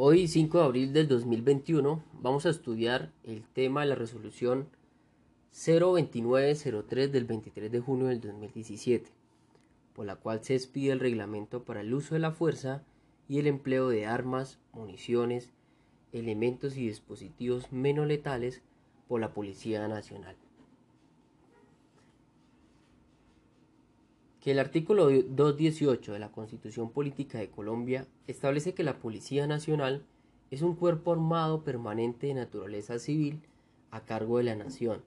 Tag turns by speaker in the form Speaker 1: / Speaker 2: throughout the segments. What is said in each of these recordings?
Speaker 1: Hoy, 5 de abril del 2021, vamos a estudiar el tema de la resolución 02903 del 23 de junio del 2017, por la cual se expide el reglamento para el uso de la fuerza y el empleo de armas, municiones, elementos y dispositivos menos letales por la Policía Nacional. El artículo 218 de la Constitución Política de Colombia establece que la Policía Nacional es un cuerpo armado permanente de naturaleza civil a cargo de la nación,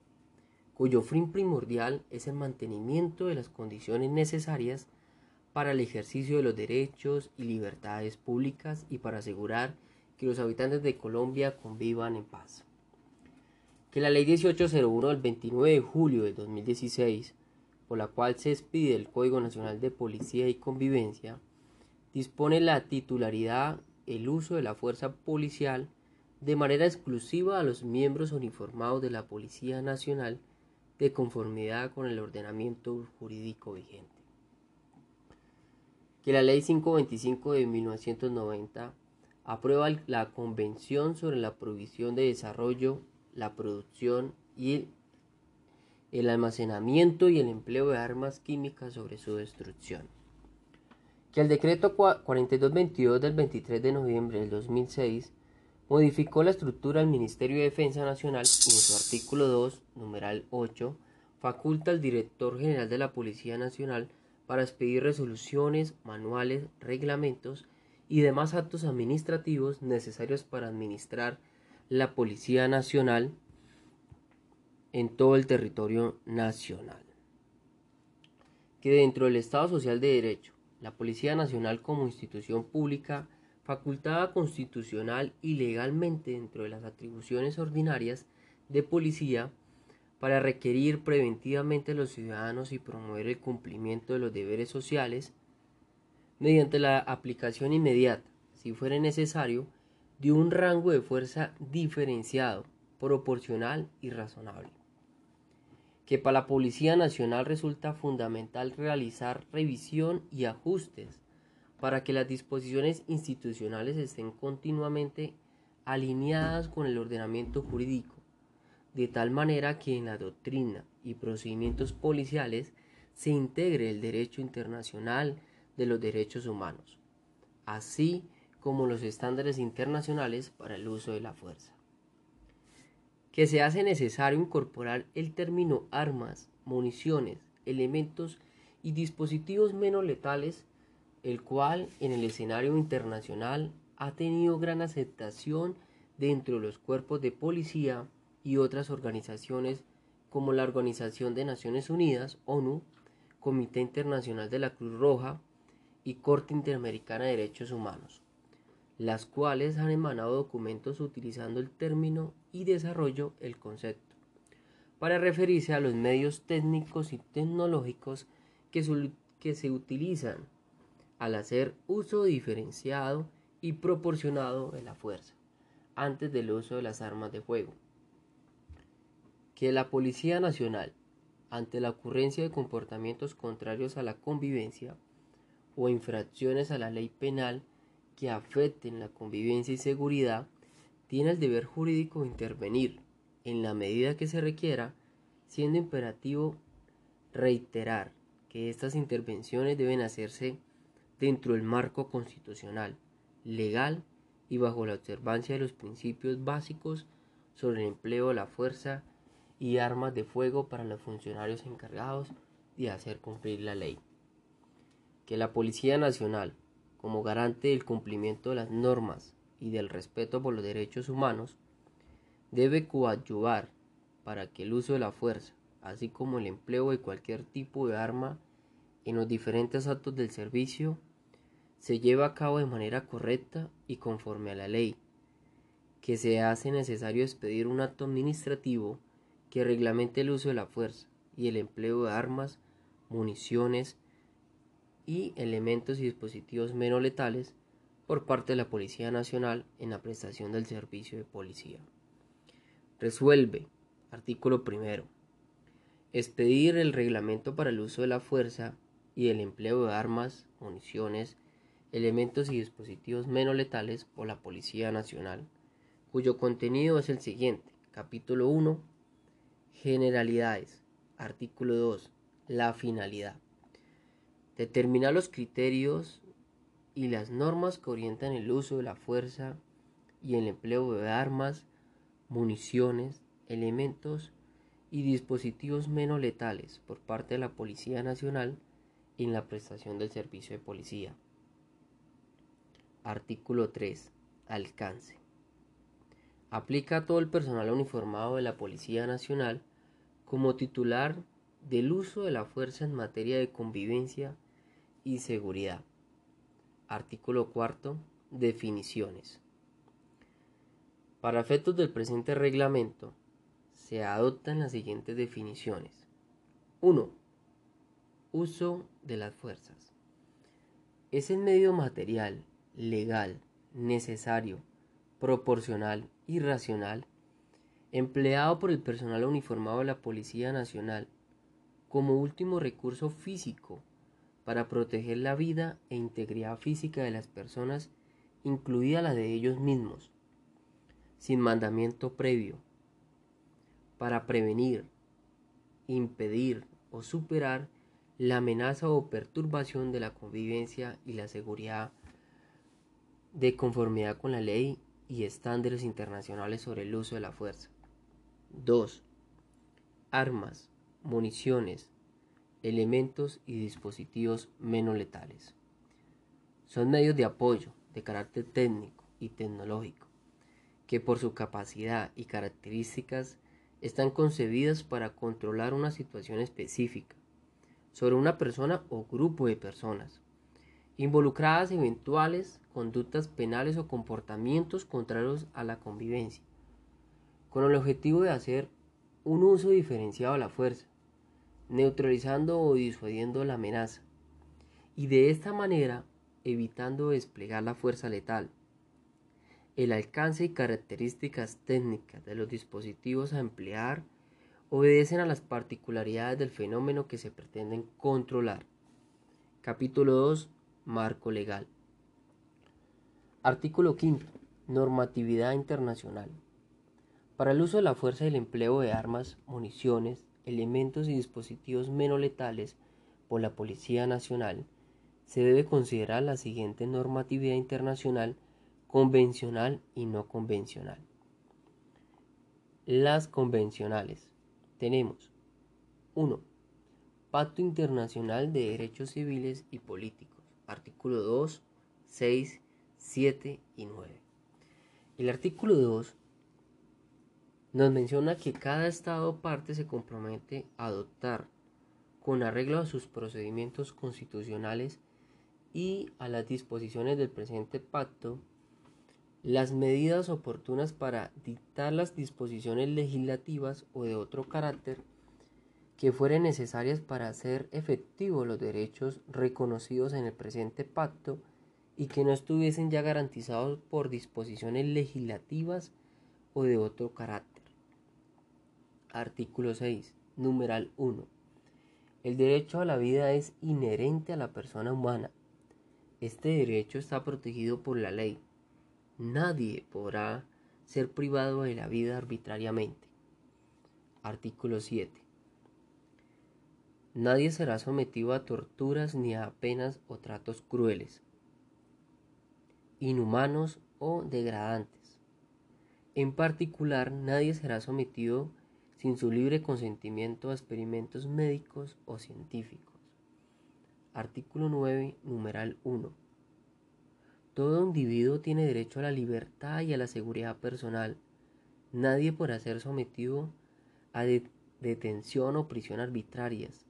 Speaker 1: cuyo fin primordial es el mantenimiento de las condiciones necesarias para el ejercicio de los derechos y libertades públicas y para asegurar que los habitantes de Colombia convivan en paz. Que la Ley 1801 del 29 de julio de 2016 por la cual se expide el Código Nacional de Policía y Convivencia, dispone la titularidad, el uso de la fuerza policial de manera exclusiva a los miembros uniformados de la Policía Nacional de conformidad con el ordenamiento jurídico vigente. Que la Ley 525 de 1990 aprueba la Convención sobre la Provisión de Desarrollo, la Producción y el almacenamiento y el empleo de armas químicas sobre su destrucción. Que el decreto 4222 del 23 de noviembre del 2006 modificó la estructura del Ministerio de Defensa Nacional y en su artículo 2, numeral 8, faculta al director general de la Policía Nacional para expedir resoluciones, manuales, reglamentos y demás actos administrativos necesarios para administrar la Policía Nacional en todo el territorio nacional. Que dentro del Estado Social de Derecho, la Policía Nacional como institución pública facultada constitucional y legalmente dentro de las atribuciones ordinarias de policía para requerir preventivamente a los ciudadanos y promover el cumplimiento de los deberes sociales mediante la aplicación inmediata, si fuera necesario, de un rango de fuerza diferenciado, proporcional y razonable que para la Policía Nacional resulta fundamental realizar revisión y ajustes para que las disposiciones institucionales estén continuamente alineadas con el ordenamiento jurídico, de tal manera que en la doctrina y procedimientos policiales se integre el derecho internacional de los derechos humanos, así como los estándares internacionales para el uso de la fuerza que se hace necesario incorporar el término armas, municiones, elementos y dispositivos menos letales, el cual en el escenario internacional ha tenido gran aceptación dentro de los cuerpos de policía y otras organizaciones como la Organización de Naciones Unidas, ONU, Comité Internacional de la Cruz Roja y Corte Interamericana de Derechos Humanos las cuales han emanado documentos utilizando el término y desarrollo el concepto, para referirse a los medios técnicos y tecnológicos que, se utilizan al hacer uso diferenciado y proporcionado de la fuerza, antes del uso de las armas de fuego. Que la Policía Nacional, ante la ocurrencia de comportamientos contrarios a la convivencia o infracciones a la ley penal, que afecten la convivencia y seguridad, tiene el deber jurídico de intervenir en la medida que se requiera, siendo imperativo reiterar que estas intervenciones deben hacerse dentro del marco constitucional, legal y bajo la observancia de los principios básicos sobre el empleo de la fuerza y armas de fuego para los funcionarios encargados de hacer cumplir la ley. Que la Policía Nacional, como garante del cumplimiento de las normas y del respeto por los derechos humanos, debe coadyuvar para que el uso de la fuerza, así como el empleo de cualquier tipo de arma en los diferentes actos del servicio, se lleve a cabo de manera correcta y conforme a la ley, que se hace necesario expedir un acto administrativo que reglamente el uso de la fuerza y el empleo de armas, municiones, y elementos y dispositivos menos letales por parte de la Policía Nacional en la prestación del servicio de policía. Resuelve. Artículo primero. Expedir el reglamento para el uso de la fuerza y el empleo de armas, municiones, elementos y dispositivos menos letales por la Policía Nacional, cuyo contenido es el siguiente. Capítulo 1. Generalidades. Artículo 2. La finalidad. Determinar los criterios y las normas que orientan el uso de la fuerza y el empleo de armas, municiones, elementos y dispositivos menos letales por parte de la Policía Nacional en la prestación del servicio de policía. Artículo 3. Alcance. Aplica a todo el personal uniformado de la Policía Nacional como titular del uso de la fuerza en materia de convivencia y seguridad. Artículo 4. Definiciones. Para efectos del presente reglamento, se adoptan las siguientes definiciones. 1. Uso de las fuerzas. Es el medio material, legal, necesario, proporcional y racional empleado por el personal uniformado de la Policía Nacional como último recurso físico para proteger la vida e integridad física de las personas, incluida la de ellos mismos, sin mandamiento previo para prevenir, impedir o superar la amenaza o perturbación de la convivencia y la seguridad de conformidad con la ley y estándares internacionales sobre el uso de la fuerza. 2. Armas, municiones, elementos y dispositivos menos letales. Son medios de apoyo de carácter técnico y tecnológico que por su capacidad y características están concebidas para controlar una situación específica sobre una persona o grupo de personas, involucradas en eventuales conductas penales o comportamientos contrarios a la convivencia, con el objetivo de hacer un uso diferenciado de la fuerza, neutralizando o disuadiendo la amenaza, y de esta manera evitando desplegar la fuerza letal el alcance y características técnicas de los dispositivos a emplear obedecen a las particularidades del fenómeno que se pretenden controlar. Capítulo 2. Marco legal. Artículo 5. Normatividad internacional. Para el uso de la fuerza y el empleo de armas, municiones, elementos y dispositivos menos letales por la Policía Nacional, se debe considerar la siguiente normatividad internacional convencional y no convencional. Las convencionales. Tenemos 1. Pacto Internacional de Derechos Civiles y Políticos. Artículo 2, 6, 7 y 9. El artículo 2 nos menciona que cada Estado parte se compromete a adoptar, con arreglo a sus procedimientos constitucionales y a las disposiciones del presente pacto, las medidas oportunas para dictar las disposiciones legislativas o de otro carácter que fueren necesarias para hacer efectivos los derechos reconocidos en el presente pacto y que no estuviesen ya garantizados por disposiciones legislativas o de otro carácter. Artículo 6. Numeral 1. El derecho a la vida es inherente a la persona humana. Este derecho está protegido por la ley Nadie podrá ser privado de la vida arbitrariamente. Artículo 7. Nadie será sometido a torturas ni a penas o tratos crueles, inhumanos o degradantes. En particular, nadie será sometido sin su libre consentimiento a experimentos médicos o científicos. Artículo 9, numeral 1. Todo individuo tiene derecho a la libertad y a la seguridad personal. Nadie podrá ser sometido a detención o prisión arbitrarias.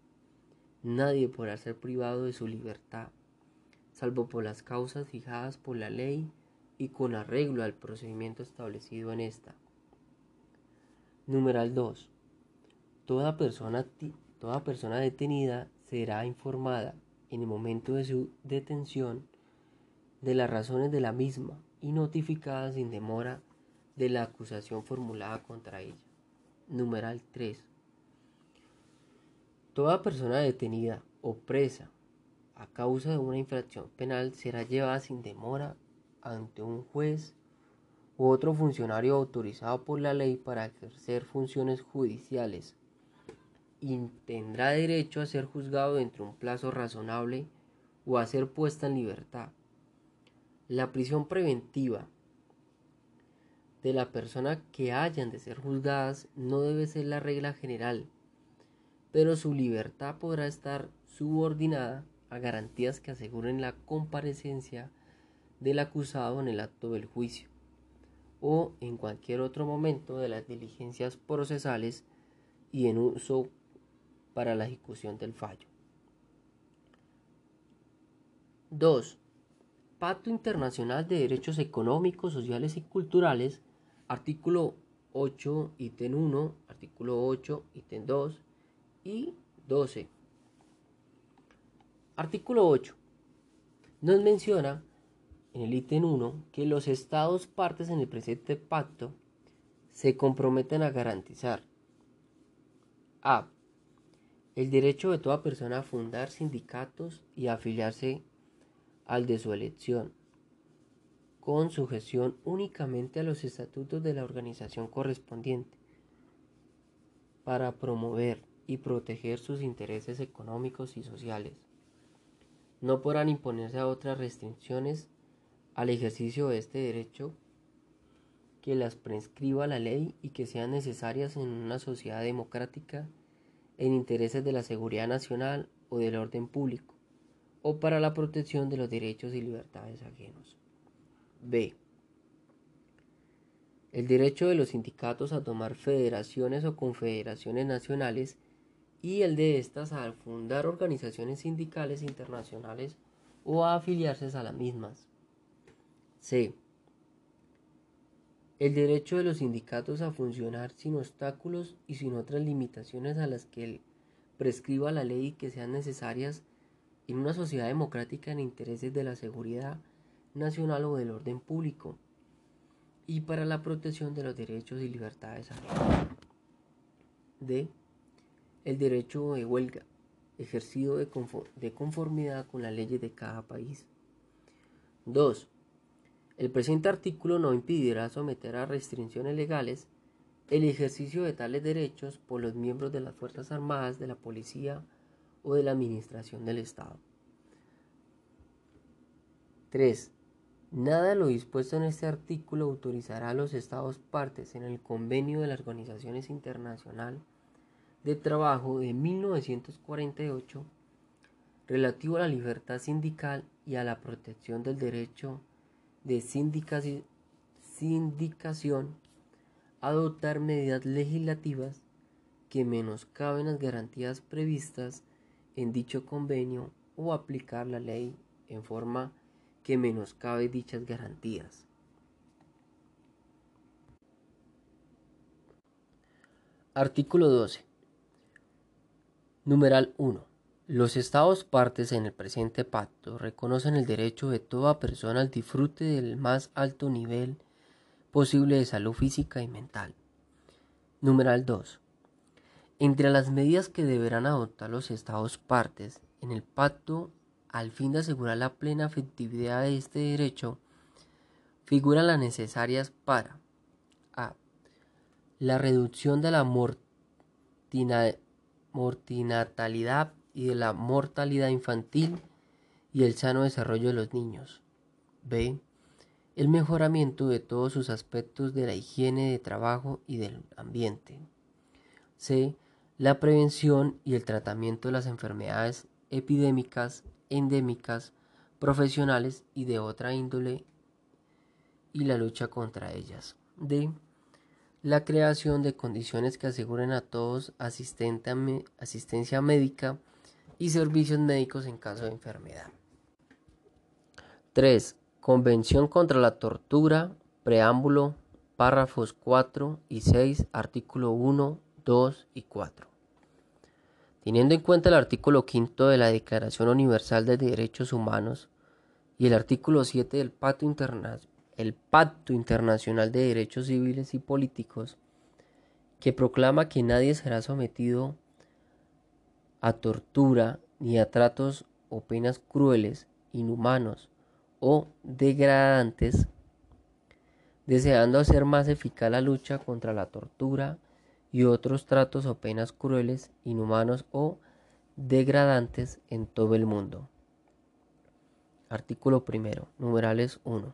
Speaker 1: Nadie podrá ser privado de su libertad, salvo por las causas fijadas por la ley y con arreglo al procedimiento establecido en esta. Numeral 2. Toda persona, toda persona detenida será informada en el momento de su detención de las razones de la misma y notificada sin demora de la acusación formulada contra ella. Numeral 3. Toda persona detenida o presa a causa de una infracción penal será llevada sin demora ante un juez u otro funcionario autorizado por la ley para ejercer funciones judiciales y tendrá derecho a ser juzgado dentro de un plazo razonable o a ser puesta en libertad. La prisión preventiva de la persona que hayan de ser juzgadas no debe ser la regla general, pero su libertad podrá estar subordinada a garantías que aseguren la comparecencia del acusado en el acto del juicio o en cualquier otro momento de las diligencias procesales y en uso para la ejecución del fallo. 2. Pacto Internacional de Derechos Económicos, Sociales y Culturales, artículo 8, ítem 1, artículo 8, ítem 2 y 12. Artículo 8. Nos menciona en el ítem 1 que los estados partes en el presente pacto se comprometen a garantizar a el derecho de toda persona a fundar sindicatos y afiliarse al de su elección, con sujeción únicamente a los estatutos de la organización correspondiente, para promover y proteger sus intereses económicos y sociales. No podrán imponerse a otras restricciones al ejercicio de este derecho que las prescriba la ley y que sean necesarias en una sociedad democrática en intereses de la seguridad nacional o del orden público, o para la protección de los derechos y libertades ajenos. B. El derecho de los sindicatos a tomar federaciones o confederaciones nacionales y el de estas a fundar organizaciones sindicales internacionales o a afiliarse a las mismas. C. El derecho de los sindicatos a funcionar sin obstáculos y sin otras limitaciones a las que prescriba la ley que sean necesarias en una sociedad democrática en intereses de la seguridad nacional o del orden público y para la protección de los derechos y libertades. D. El derecho de huelga, ejercido de, conformidad con las leyes de cada país. 2. El presente artículo no impedirá someter a restricciones legales el ejercicio de tales derechos por los miembros de las Fuerzas Armadas, de la Policía o de la Administración del Estado. 3. Nada lo dispuesto en este artículo autorizará a los Estados partes en el convenio de las Organizaciones Internacional de Trabajo de 1948 relativo a la libertad sindical y a la protección del derecho de sindicación adoptar medidas legislativas que menoscaben las garantías previstas en dicho convenio o aplicar la ley en forma que menoscabe dichas garantías. Artículo 12. Numeral 1. Los Estados partes en el presente pacto reconocen el derecho de toda persona al disfrute del más alto nivel posible de salud física y mental. Numeral 2. Entre las medidas que deberán adoptar los Estados partes en el pacto al fin de asegurar la plena efectividad de este derecho, figuran las necesarias para a. La reducción de la mortinatalidad y de la mortalidad infantil y el sano desarrollo de los niños. B. El mejoramiento de todos sus aspectos de la higiene de trabajo y del ambiente. C. La prevención y el tratamiento de las enfermedades epidémicas, endémicas, profesionales y de otra índole y la lucha contra ellas. D la creación de condiciones que aseguren a todos asistencia médica y servicios médicos en caso de enfermedad. 3. Convención contra la tortura, preámbulo, párrafos 4 y 6, artículo 1, 2 y 4. Teniendo en cuenta el artículo 5 de la Declaración Universal de Derechos Humanos y el artículo 7 del Pacto, el Pacto Internacional de Derechos Civiles y Políticos, que proclama que nadie será sometido a tortura ni a tratos o penas crueles, inhumanos o degradantes, deseando hacer más eficaz la lucha contra la tortura y otros tratos o penas crueles, inhumanos o degradantes en todo el mundo. Artículo primero, numerales 1.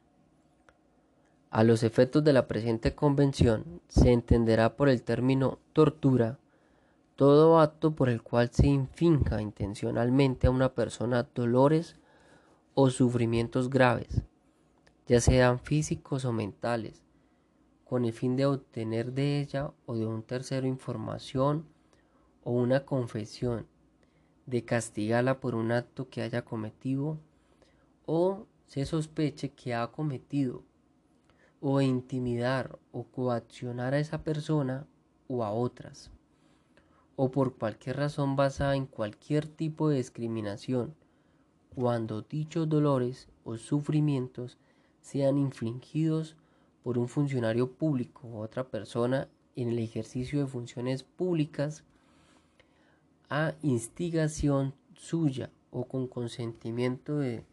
Speaker 1: A los efectos de la presente convención se entenderá por el término tortura todo acto por el cual se infinja intencionalmente a una persona dolores o sufrimientos graves, ya sean físicos o mentales, con el fin de obtener de ella o de un tercero información o una confesión, de castigarla por un acto que haya cometido o se sospeche que ha cometido, o intimidar o coaccionar a esa persona o a otras o por cualquier razón basada en cualquier tipo de discriminación, cuando dichos dolores o sufrimientos sean infligidos por un funcionario público u otra persona en el ejercicio de funciones públicas a instigación suya o con consentimiento de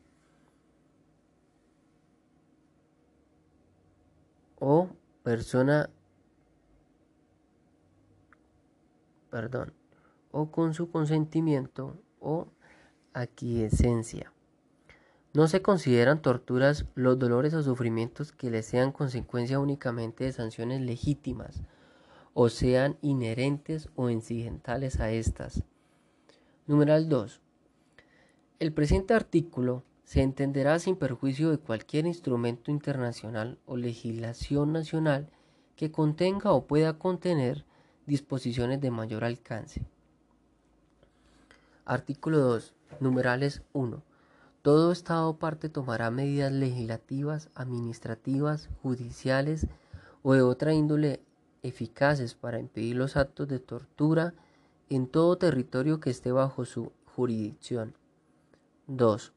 Speaker 1: o persona perdón, o con su consentimiento o aquiescencia. No se consideran torturas los dolores o sufrimientos que le sean consecuencia únicamente de sanciones legítimas o sean inherentes o incidentales a estas. Numeral 2. El presente artículo se entenderá sin perjuicio de cualquier instrumento internacional o legislación nacional que contenga o pueda contener disposiciones de mayor alcance. Artículo 2. Numerales 1. Todo Estado parte tomará medidas legislativas, administrativas, judiciales o de otra índole eficaces para impedir los actos de tortura en todo territorio que esté bajo su jurisdicción. 2.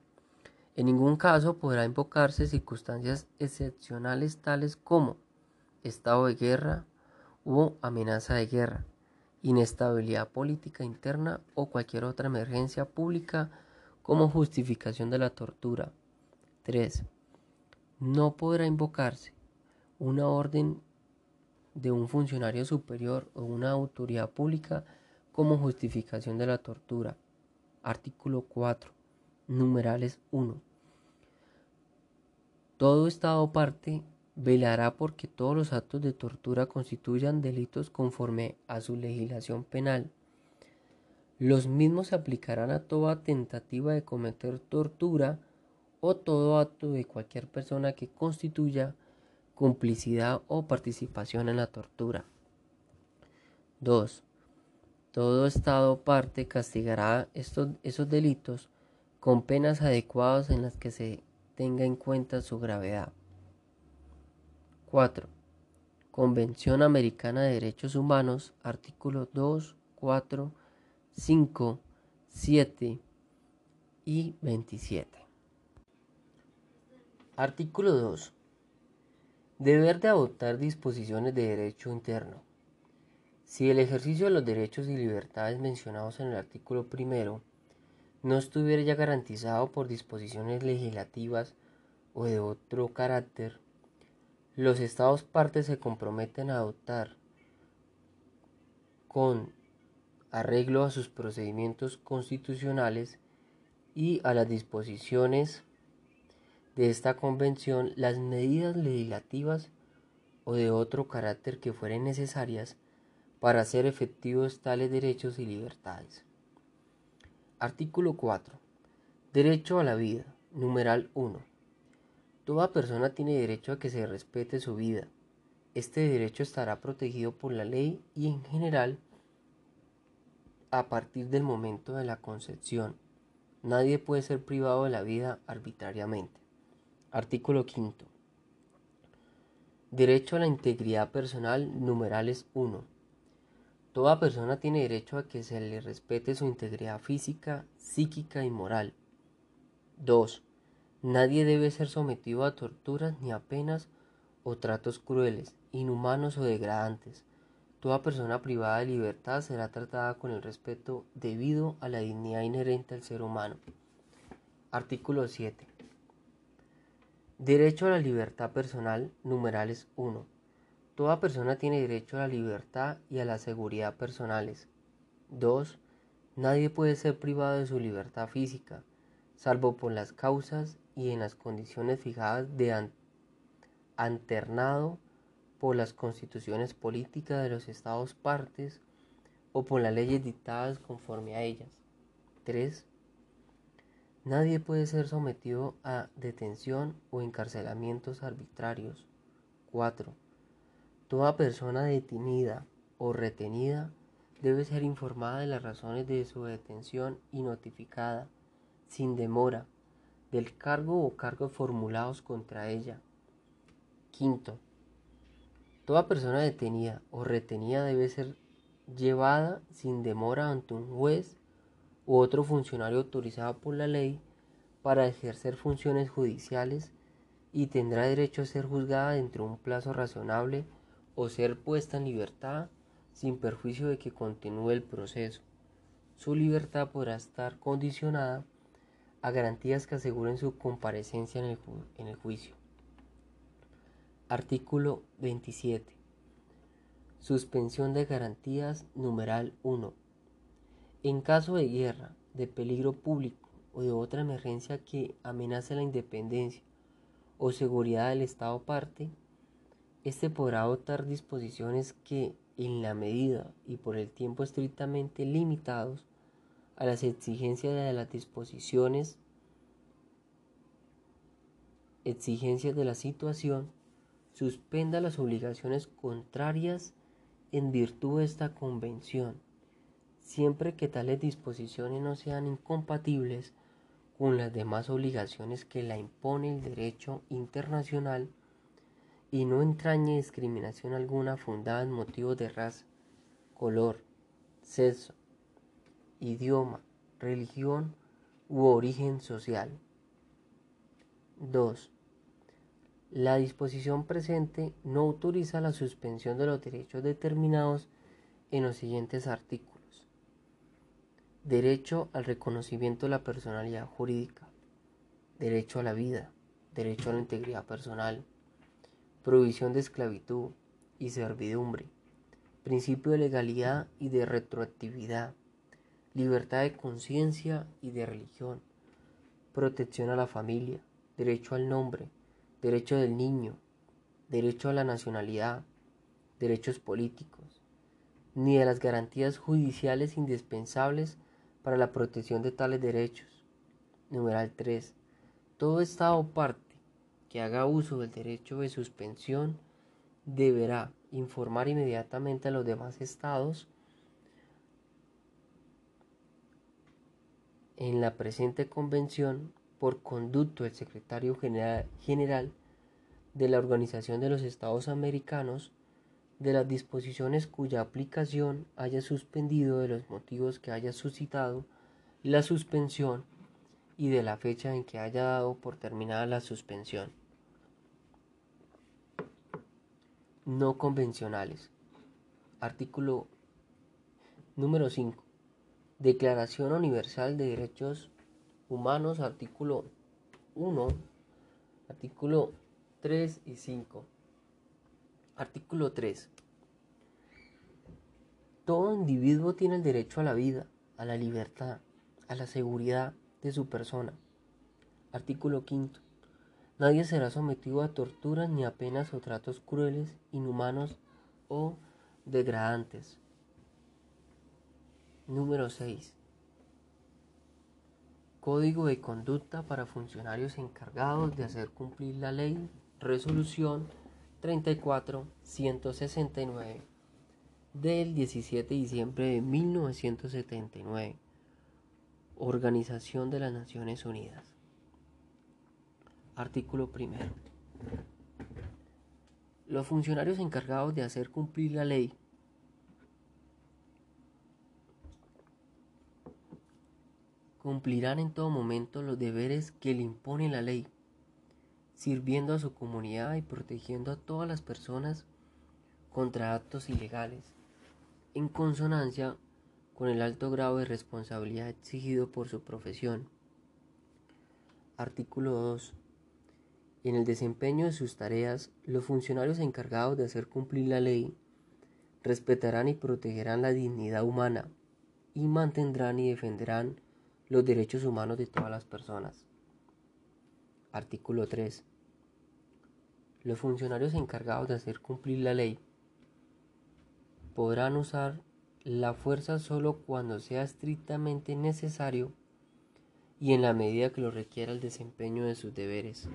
Speaker 1: En ningún caso podrá invocarse circunstancias excepcionales tales como estado de guerra, Hubo amenaza de guerra, inestabilidad política interna o cualquier otra emergencia pública como justificación de la tortura. 3. No podrá invocarse una orden de un funcionario superior o una autoridad pública como justificación de la tortura. Artículo 4. Numerales 1. Todo Estado parte velará porque todos los actos de tortura constituyan delitos conforme a su legislación penal. Los mismos se aplicarán a toda tentativa de cometer tortura o todo acto de cualquier persona que constituya complicidad o participación en la tortura. 2. Todo Estado parte castigará estos, esos delitos con penas adecuadas en las que se tenga en cuenta su gravedad. 4. Convención Americana de Derechos Humanos, artículos 2, 4, 5, 7 y 27. Artículo 2. Deber de adoptar disposiciones de derecho interno. Si el ejercicio de los derechos y libertades mencionados en el artículo primero no estuviera ya garantizado por disposiciones legislativas o de otro carácter, los Estados partes se comprometen a adoptar con arreglo a sus procedimientos constitucionales y a las disposiciones de esta convención las medidas legislativas o de otro carácter que fueren necesarias para hacer efectivos tales derechos y libertades. Artículo 4. Derecho a la vida. Numeral 1. Toda persona tiene derecho a que se respete su vida. Este derecho estará protegido por la ley y en general a partir del momento de la concepción. Nadie puede ser privado de la vida arbitrariamente. Artículo 5. Derecho a la integridad personal, numerales 1. Toda persona tiene derecho a que se le respete su integridad física, psíquica y moral. 2. Nadie debe ser sometido a torturas ni a penas o tratos crueles, inhumanos o degradantes. Toda persona privada de libertad será tratada con el respeto debido a la dignidad inherente al ser humano. Artículo 7. Derecho a la libertad personal, numerales 1. Toda persona tiene derecho a la libertad y a la seguridad personales. 2. Nadie puede ser privado de su libertad física, salvo por las causas y en las condiciones fijadas de anternado por las constituciones políticas de los estados partes o por las leyes dictadas conforme a ellas. 3. Nadie puede ser sometido a detención o encarcelamientos arbitrarios. 4. Toda persona detenida o retenida debe ser informada de las razones de su detención y notificada, sin demora, del cargo o cargos formulados contra ella. Quinto, toda persona detenida o retenida debe ser llevada sin demora ante un juez u otro funcionario autorizado por la ley para ejercer funciones judiciales y tendrá derecho a ser juzgada dentro de un plazo razonable o ser puesta en libertad sin perjuicio de que continúe el proceso. Su libertad podrá estar condicionada a garantías que aseguren su comparecencia en el, en el juicio. Artículo 27. Suspensión de garantías numeral 1. En caso de guerra, de peligro público o de otra emergencia que amenace la independencia o seguridad del Estado parte, éste podrá adoptar disposiciones que, en la medida y por el tiempo estrictamente limitados a las exigencias de las disposiciones, exigencias de la situación, suspenda las obligaciones contrarias en virtud de esta convención, siempre que tales disposiciones no sean incompatibles con las demás obligaciones que la impone el derecho internacional y no entrañe discriminación alguna fundada en motivos de raza, color, sexo, idioma, religión u origen social. 2. La disposición presente no autoriza la suspensión de los derechos determinados en los siguientes artículos. Derecho al reconocimiento de la personalidad jurídica. Derecho a la vida. Derecho a la integridad personal. Provisión de esclavitud y servidumbre. Principio de legalidad y de retroactividad. Libertad de conciencia y de religión. Protección a la familia. Derecho al nombre derecho del niño, derecho a la nacionalidad, derechos políticos, ni de las garantías judiciales indispensables para la protección de tales derechos. Numeral 3. Todo Estado parte que haga uso del derecho de suspensión deberá informar inmediatamente a los demás estados en la presente convención por conducto del secretario general de la Organización de los Estados Americanos de las disposiciones cuya aplicación haya suspendido de los motivos que haya suscitado la suspensión y de la fecha en que haya dado por terminada la suspensión. No convencionales. Artículo número 5. Declaración Universal de Derechos Humanos, artículo 1, artículo 3 y 5. Artículo 3. Todo individuo tiene el derecho a la vida, a la libertad, a la seguridad de su persona. Artículo 5. Nadie será sometido a torturas ni a penas o tratos crueles, inhumanos o degradantes. Número 6. Código de conducta para funcionarios encargados de hacer cumplir la ley. Resolución 34-169 del 17 de diciembre de 1979. Organización de las Naciones Unidas. Artículo primero. Los funcionarios encargados de hacer cumplir la ley cumplirán en todo momento los deberes que le impone la ley, sirviendo a su comunidad y protegiendo a todas las personas contra actos ilegales, en consonancia con el alto grado de responsabilidad exigido por su profesión. Artículo 2. En el desempeño de sus tareas, los funcionarios encargados de hacer cumplir la ley respetarán y protegerán la dignidad humana y mantendrán y defenderán los derechos humanos de todas las personas. Artículo 3. Los funcionarios encargados de hacer cumplir la ley podrán usar la fuerza solo cuando sea estrictamente necesario y en la medida que lo requiera el desempeño de sus deberes.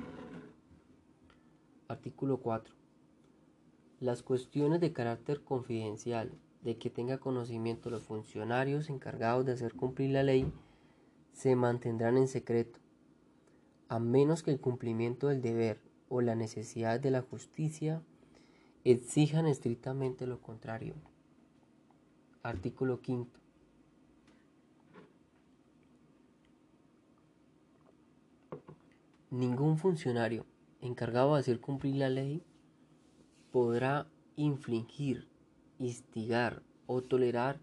Speaker 1: Artículo 4. Las cuestiones de carácter confidencial de que tenga conocimiento los funcionarios encargados de hacer cumplir la ley se mantendrán en secreto, a menos que el cumplimiento del deber o la necesidad de la justicia exijan estrictamente lo contrario. Artículo 5. Ningún funcionario encargado de hacer cumplir la ley podrá infligir, instigar o tolerar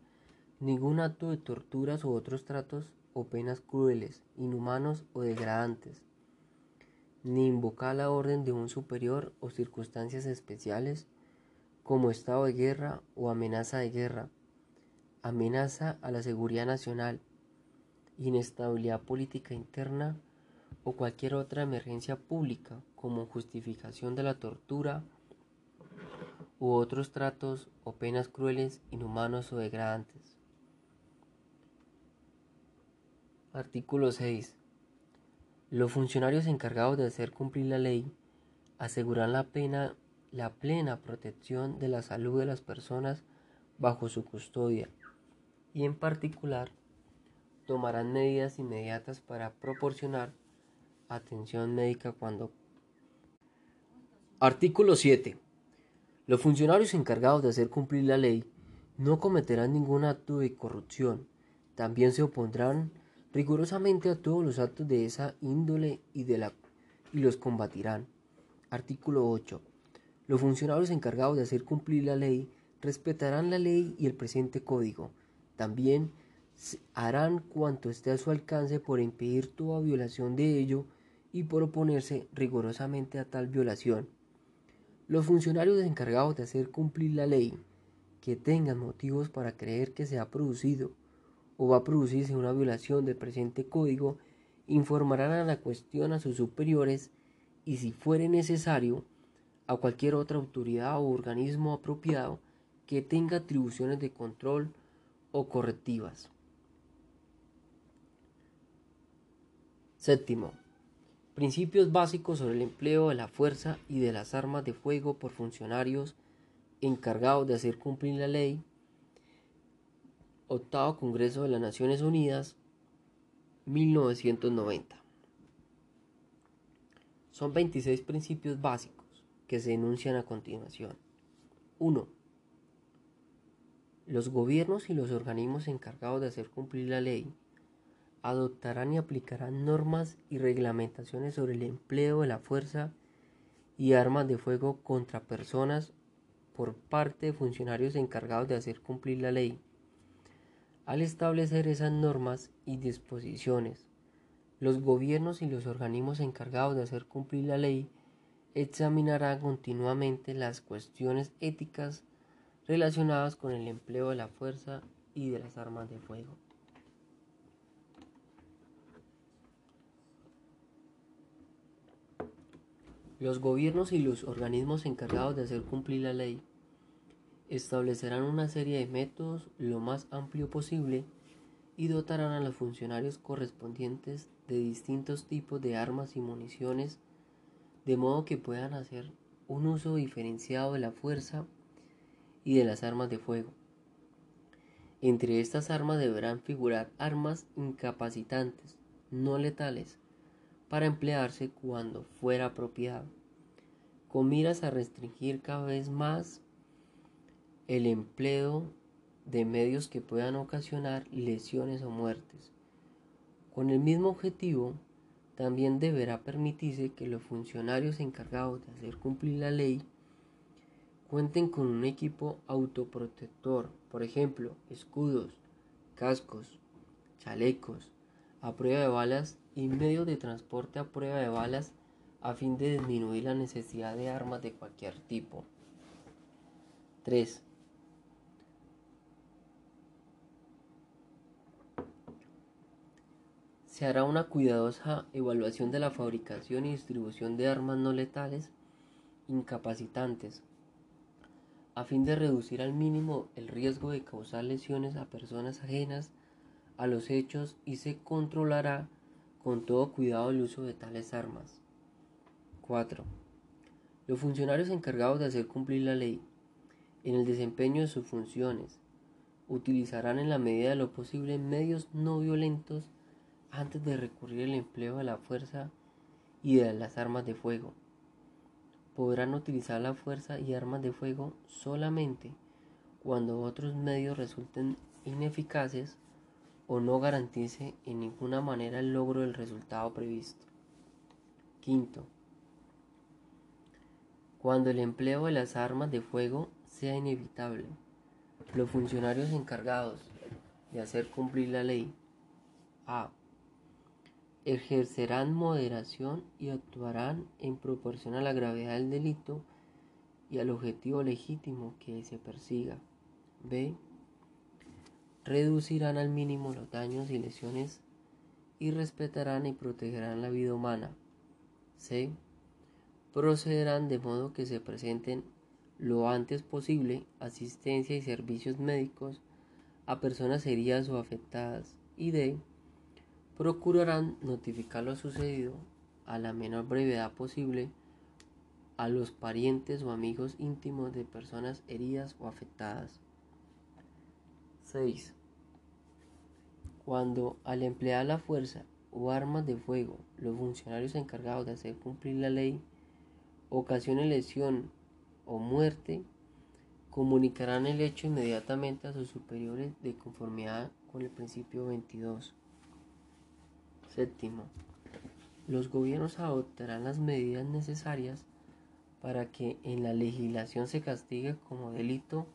Speaker 1: ningún acto de torturas u otros tratos o penas crueles, inhumanos o degradantes, ni invocar la orden de un superior o circunstancias especiales como estado de guerra o amenaza de guerra, amenaza a la seguridad nacional, inestabilidad política interna o cualquier otra emergencia pública como justificación de la tortura u otros tratos o penas crueles, inhumanos o degradantes. Artículo 6. Los funcionarios encargados de hacer cumplir la ley aseguran la, la plena protección de la salud de las personas bajo su custodia y en particular tomarán medidas inmediatas para proporcionar atención médica cuando... Artículo 7. Los funcionarios encargados de hacer cumplir la ley no cometerán ningún acto de corrupción. También se opondrán rigurosamente a todos los actos de esa índole y, de la, y los combatirán. Artículo 8. Los funcionarios encargados de hacer cumplir la ley respetarán la ley y el presente código. También harán cuanto esté a su alcance por impedir toda violación de ello y por oponerse rigurosamente a tal violación. Los funcionarios encargados de hacer cumplir la ley, que tengan motivos para creer que se ha producido o va a producirse una violación del presente código, informarán a la cuestión a sus superiores y si fuere necesario a cualquier otra autoridad o organismo apropiado que tenga atribuciones de control o correctivas. Séptimo. Principios básicos sobre el empleo de la fuerza y de las armas de fuego por funcionarios encargados de hacer cumplir la ley. Octavo Congreso de las Naciones Unidas, 1990. Son 26 principios básicos que se enuncian a continuación. 1. Los gobiernos y los organismos encargados de hacer cumplir la ley adoptarán y aplicarán normas y reglamentaciones sobre el empleo de la fuerza y armas de fuego contra personas por parte de funcionarios encargados de hacer cumplir la ley. Al establecer esas normas y disposiciones, los gobiernos y los organismos encargados de hacer cumplir la ley examinarán continuamente las cuestiones éticas relacionadas con el empleo de la fuerza y de las armas de fuego. Los gobiernos y los organismos encargados de hacer cumplir la ley establecerán una serie de métodos lo más amplio posible y dotarán a los funcionarios correspondientes de distintos tipos de armas y municiones de modo que puedan hacer un uso diferenciado de la fuerza y de las armas de fuego. Entre estas armas deberán figurar armas incapacitantes, no letales, para emplearse cuando fuera apropiado, con miras a restringir cada vez más el empleo de medios que puedan ocasionar lesiones o muertes. Con el mismo objetivo, también deberá permitirse que los funcionarios encargados de hacer cumplir la ley cuenten con un equipo autoprotector, por ejemplo, escudos, cascos, chalecos, a prueba de balas y medios de transporte a prueba de balas a fin de disminuir la necesidad de armas de cualquier tipo. 3. Se hará una cuidadosa evaluación de la fabricación y distribución de armas no letales incapacitantes, a fin de reducir al mínimo el riesgo de causar lesiones a personas ajenas a los hechos y se controlará con todo cuidado el uso de tales armas. 4. Los funcionarios encargados de hacer cumplir la ley en el desempeño de sus funciones utilizarán en la medida de lo posible medios no violentos antes de recurrir al empleo de la fuerza y de las armas de fuego. Podrán utilizar la fuerza y armas de fuego solamente cuando otros medios resulten ineficaces o no garantice en ninguna manera el logro del resultado previsto. Quinto, cuando el empleo de las armas de fuego sea inevitable, los funcionarios encargados de hacer cumplir la ley a ejercerán moderación y actuarán en proporción a la gravedad del delito y al objetivo legítimo que se persiga. B. Reducirán al mínimo los daños y lesiones y respetarán y protegerán la vida humana. C. Procederán de modo que se presenten lo antes posible asistencia y servicios médicos a personas heridas o afectadas. Y D procurarán notificar lo sucedido a la menor brevedad posible a los parientes o amigos íntimos de personas heridas o afectadas. 6. Cuando al emplear la fuerza o armas de fuego, los funcionarios encargados de hacer cumplir la ley ocasionen lesión o muerte, comunicarán el hecho inmediatamente a sus superiores de conformidad con el principio 22. Séptimo, los gobiernos adoptarán las medidas necesarias para que en la legislación se castigue como delito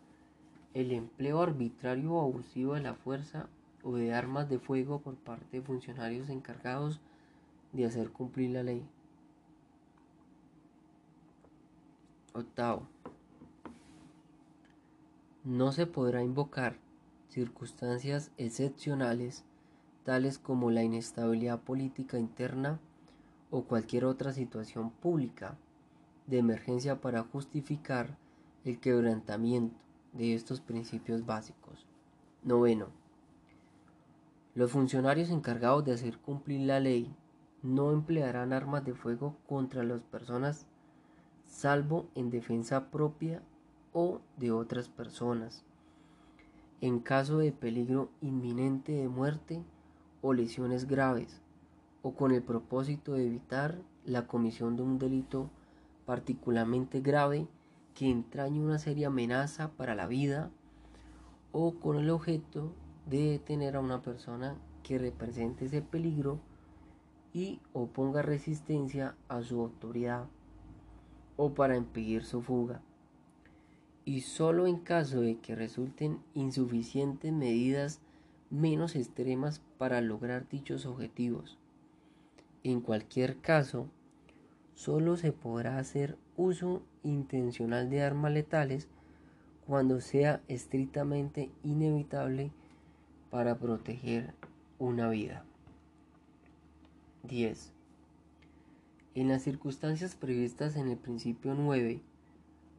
Speaker 1: el empleo arbitrario o abusivo de la fuerza o de armas de fuego por parte de funcionarios encargados de hacer cumplir la ley. Octavo. No se podrá invocar circunstancias excepcionales tales como la inestabilidad política interna o cualquier otra situación pública de emergencia para justificar el quebrantamiento de estos principios básicos. Noveno. Los funcionarios encargados de hacer cumplir la ley no emplearán armas de fuego contra las personas salvo en defensa propia o de otras personas. En caso de peligro inminente de muerte o lesiones graves, o con el propósito de evitar la comisión de un delito particularmente grave que entrañe una seria amenaza para la vida, o con el objeto de detener a una persona que represente ese peligro y oponga resistencia a su autoridad, o para impedir su fuga. Y solo en caso de que resulten insuficientes medidas menos extremas para lograr dichos objetivos. En cualquier caso, solo se podrá hacer uso intencional de armas letales cuando sea estrictamente inevitable para proteger una vida. 10. En las circunstancias previstas en el principio 9,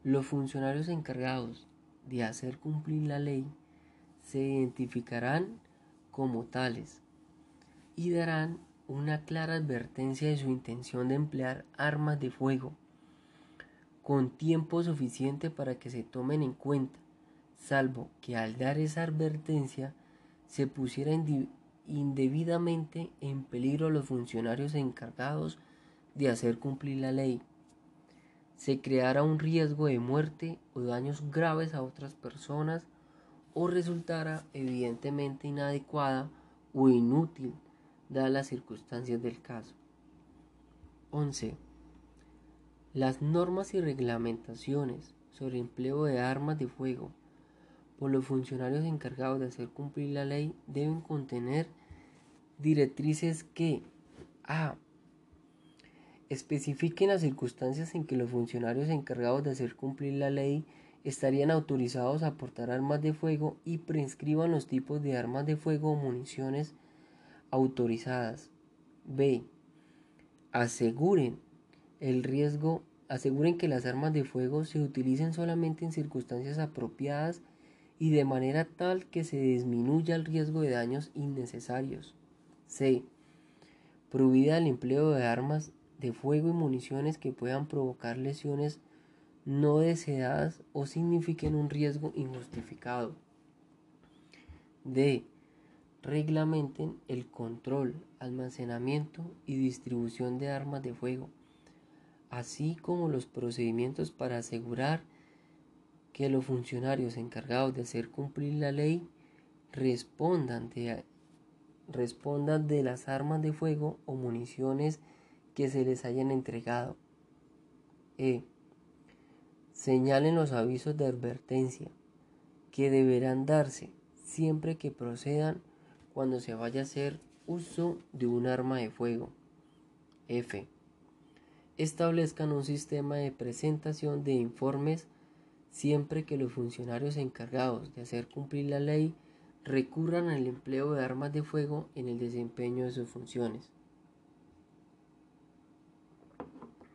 Speaker 1: los funcionarios encargados de hacer cumplir la ley se identificarán como tales y darán una clara advertencia de su intención de emplear armas de fuego con tiempo suficiente para que se tomen en cuenta, salvo que al dar esa advertencia se pusiera indebidamente en peligro a los funcionarios encargados de hacer cumplir la ley, se creara un riesgo de muerte o daños graves a otras personas o resultara evidentemente inadecuada o inútil dadas las circunstancias del caso. 11. Las normas y reglamentaciones sobre empleo de armas de fuego por los funcionarios encargados de hacer cumplir la ley deben contener directrices que, A. Especifiquen las circunstancias en que los funcionarios encargados de hacer cumplir la ley estarían autorizados a portar armas de fuego y prescriban los tipos de armas de fuego o municiones autorizadas. B. Aseguren el riesgo, aseguren que las armas de fuego se utilicen solamente en circunstancias apropiadas y de manera tal que se disminuya el riesgo de daños innecesarios. C. Prohibida el empleo de armas de fuego y municiones que puedan provocar lesiones no deseadas o signifiquen un riesgo injustificado. D. Reglamenten el control, almacenamiento y distribución de armas de fuego, así como los procedimientos para asegurar que los funcionarios encargados de hacer cumplir la ley respondan de, las armas de fuego o municiones que se les hayan entregado. E. Señalen los avisos de advertencia que deberán darse siempre que procedan cuando se vaya a hacer uso de un arma de fuego. F. Establezcan un sistema de presentación de informes siempre que los funcionarios encargados de hacer cumplir la ley recurran al empleo de armas de fuego en el desempeño de sus funciones.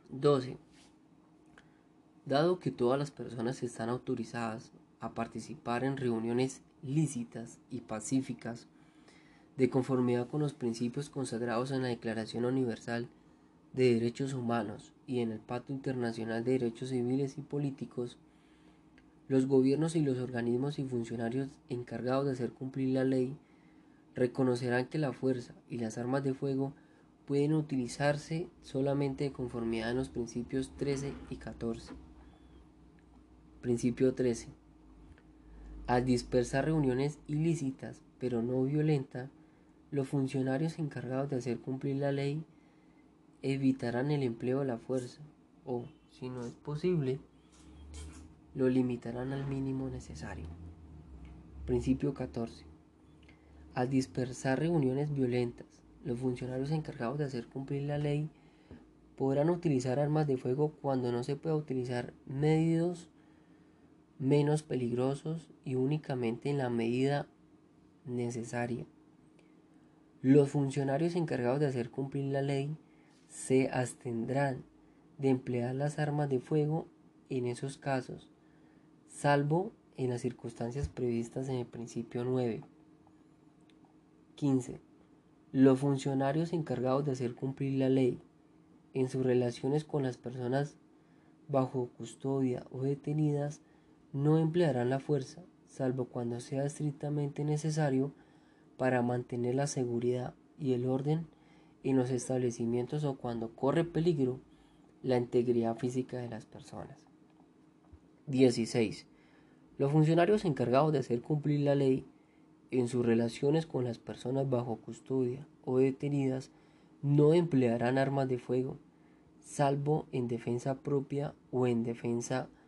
Speaker 1: 12. Dado que todas las personas están autorizadas a participar en reuniones lícitas y pacíficas, de conformidad con los principios consagrados en la Declaración Universal de Derechos Humanos y en el Pacto Internacional de Derechos Civiles y Políticos, los gobiernos y los organismos y funcionarios encargados de hacer cumplir la ley reconocerán que la fuerza y las armas de fuego pueden utilizarse solamente de conformidad en los principios 13 y 14. Principio 13. Al dispersar reuniones ilícitas pero no violentas, los funcionarios encargados de hacer cumplir la ley evitarán el empleo de la fuerza o, si no es posible, lo limitarán al mínimo necesario. Principio 14. Al dispersar reuniones violentas, los funcionarios encargados de hacer cumplir la ley podrán utilizar armas de fuego cuando no se pueda utilizar medios menos peligrosos y únicamente en la medida necesaria. Los funcionarios encargados de hacer cumplir la ley se abstendrán de emplear las armas de fuego en esos casos salvo en las circunstancias previstas en el principio 9. 15. Los funcionarios encargados de hacer cumplir la ley en sus relaciones con las personas bajo custodia o detenidas no emplearán la fuerza, salvo cuando sea estrictamente necesario para mantener la seguridad y el orden en los establecimientos o cuando corre peligro la integridad física de las personas. 16. Los funcionarios encargados de hacer cumplir la ley en sus relaciones con las personas bajo custodia o detenidas no emplearán armas de fuego, salvo en defensa propia o en defensa de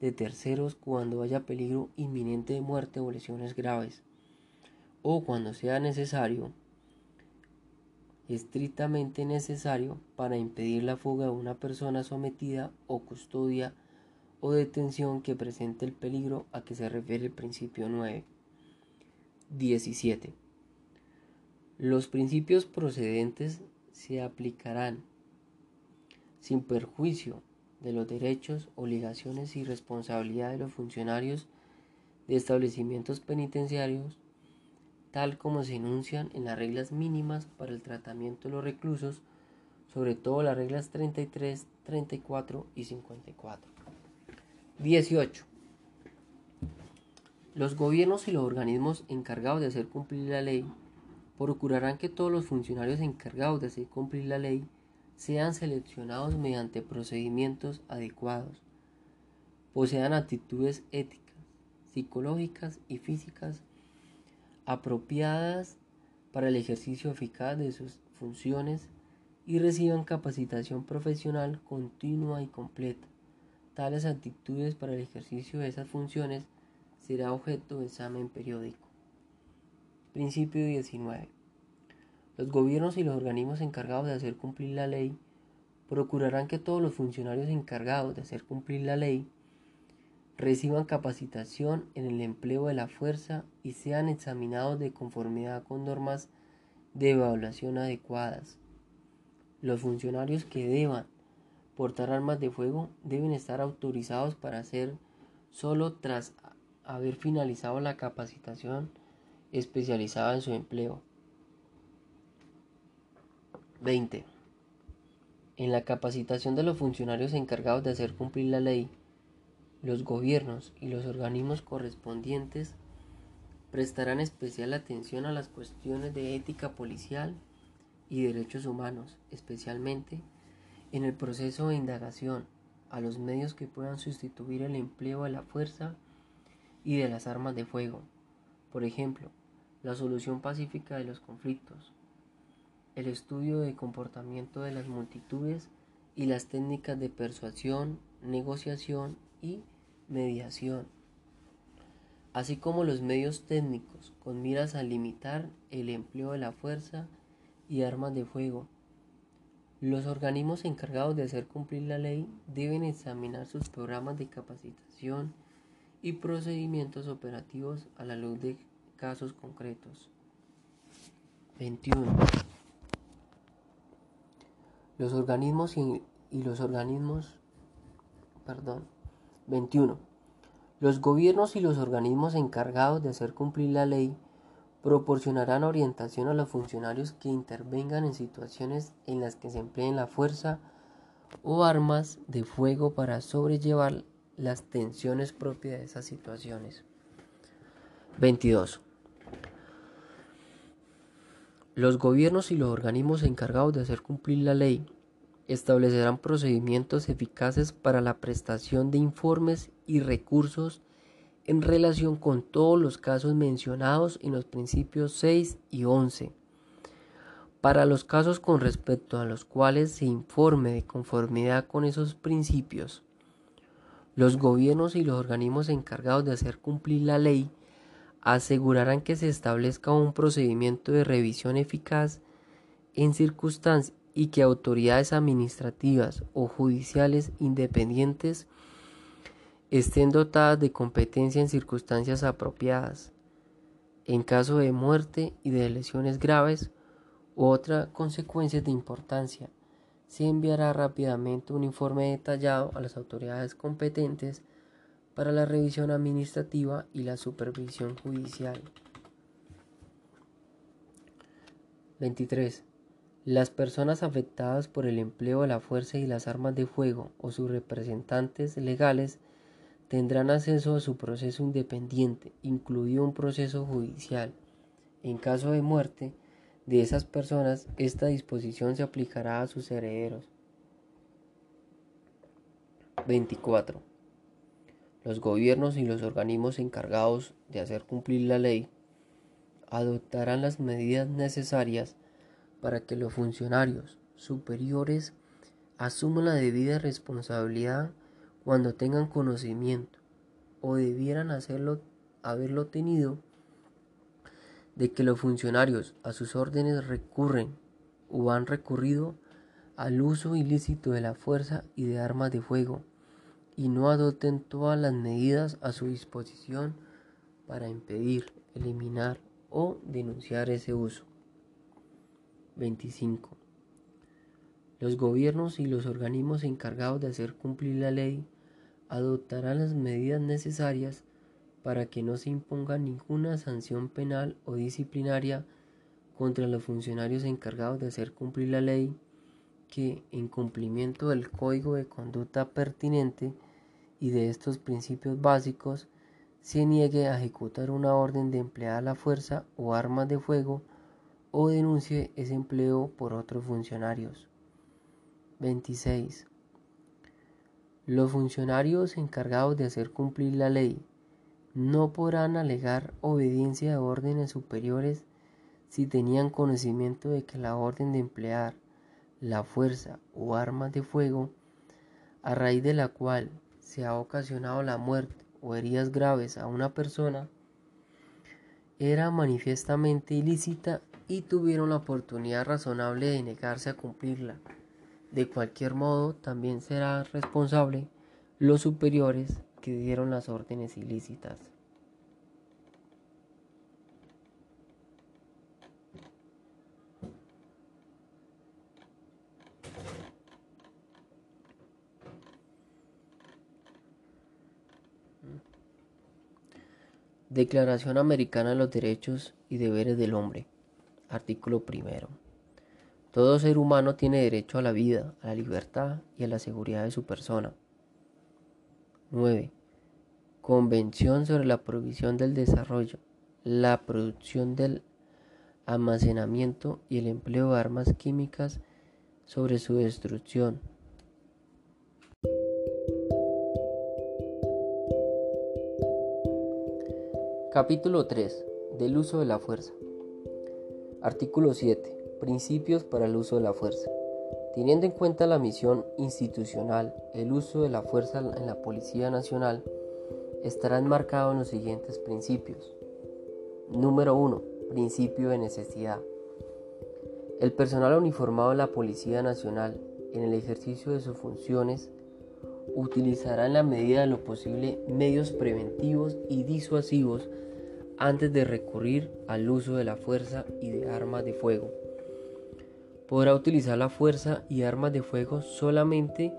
Speaker 1: terceros cuando haya peligro inminente de muerte o lesiones graves, o cuando sea necesario, estrictamente necesario para impedir la fuga de una persona sometida o custodia o detención que presente el peligro a que se refiere el principio 9. 17. Los principios procedentes se aplicarán sin perjuicio de los derechos, obligaciones y responsabilidades de los funcionarios de establecimientos penitenciarios, tal como se enuncian en las reglas mínimas para el tratamiento de los reclusos, sobre todo las reglas 33, 34 y 54. 18. Los gobiernos y los organismos encargados de hacer cumplir la ley procurarán que todos los funcionarios encargados de hacer cumplir la ley sean seleccionados mediante procedimientos adecuados, posean actitudes éticas, psicológicas y físicas apropiadas para el ejercicio eficaz de sus funciones y reciban capacitación profesional continua y completa tales actitudes para el ejercicio de esas funciones será objeto de examen periódico. Principio 19. Los gobiernos y los organismos encargados de hacer cumplir la ley procurarán que todos los funcionarios encargados de hacer cumplir la ley reciban capacitación en el empleo de la fuerza y sean examinados de conformidad con normas de evaluación adecuadas. Los funcionarios que deban portar armas de fuego deben estar autorizados para hacer solo tras haber finalizado la capacitación especializada en su empleo. 20. En la capacitación de los funcionarios encargados de hacer cumplir la ley, los gobiernos y los organismos correspondientes prestarán especial atención a las cuestiones de ética policial y derechos humanos, especialmente en el proceso de indagación, a los medios que puedan sustituir el empleo de la fuerza y de las armas de fuego. Por ejemplo, la solución pacífica de los conflictos, el estudio de comportamiento de las multitudes y las técnicas de persuasión, negociación y mediación, así como los medios técnicos con miras a limitar el empleo de la fuerza y armas de fuego. Los organismos encargados de hacer cumplir la ley deben examinar sus programas de capacitación y procedimientos operativos a la luz de casos concretos. 21. Los organismos y, los organismos, perdón, 21. Los gobiernos y los organismos encargados de hacer cumplir la ley proporcionarán orientación a los funcionarios que intervengan en situaciones en las que se empleen la fuerza o armas de fuego para sobrellevar las tensiones propias de esas situaciones. 22. Los gobiernos y los organismos encargados de hacer cumplir la ley establecerán procedimientos eficaces para la prestación de informes y recursos en relación con todos los casos mencionados en los principios 6 y 11. Para los casos con respecto a los cuales se informe de conformidad con esos principios, los gobiernos y los organismos encargados de hacer cumplir la ley asegurarán que se establezca un procedimiento de revisión eficaz en circunstancias y que autoridades administrativas o judiciales independientes estén dotadas de competencia en circunstancias apropiadas. En caso de muerte y de lesiones graves u otra consecuencia de importancia, se enviará rápidamente un informe detallado a las autoridades competentes para la revisión administrativa y la supervisión judicial. 23. Las personas afectadas por el empleo de la fuerza y las armas de fuego o sus representantes legales tendrán acceso a su proceso independiente, incluido un proceso judicial. En caso de muerte de esas personas, esta disposición se aplicará a sus herederos. 24. Los gobiernos y los organismos encargados de hacer cumplir la ley adoptarán las medidas necesarias para que los funcionarios superiores asuman la debida responsabilidad cuando tengan conocimiento o debieran hacerlo, haberlo tenido de que los funcionarios a sus órdenes recurren o han recurrido al uso ilícito de la fuerza y de armas de fuego y no adopten todas las medidas a su disposición para impedir, eliminar o denunciar ese uso. 25. Los gobiernos y los organismos encargados de hacer cumplir la ley adoptarán las medidas necesarias para que no se imponga ninguna sanción penal o disciplinaria contra los funcionarios encargados de hacer cumplir la ley que, en cumplimiento del código de conducta pertinente, y de estos principios básicos se niegue a ejecutar una orden de emplear la fuerza o armas de fuego o denuncie ese empleo por otros funcionarios. 26. Los funcionarios encargados de hacer cumplir la ley no podrán alegar obediencia a órdenes superiores si tenían conocimiento de que la orden de emplear la fuerza o armas de fuego, a raíz de la cual se ha ocasionado la muerte o heridas graves a una persona, era manifiestamente ilícita y tuvieron la oportunidad razonable de negarse a cumplirla. De cualquier modo, también serán responsables los superiores que dieron las órdenes ilícitas. Declaración Americana de los Derechos y Deberes del Hombre. Artículo primero. Todo ser humano tiene derecho a la vida, a la libertad y a la seguridad de su persona. 9. Convención sobre la provisión del desarrollo, la producción del almacenamiento y el empleo de armas químicas sobre su destrucción, Capítulo 3. Del uso de la fuerza. Artículo 7. Principios para el uso de la fuerza. Teniendo en cuenta la misión institucional, el uso de la fuerza en la Policía Nacional estará enmarcado en los siguientes principios. Número 1. Principio de necesidad. El personal uniformado de la Policía Nacional en el ejercicio de sus funciones utilizará en la medida de lo posible medios preventivos y disuasivos antes de recurrir al uso de la fuerza y de armas de fuego. Podrá utilizar la fuerza y armas de fuego solamente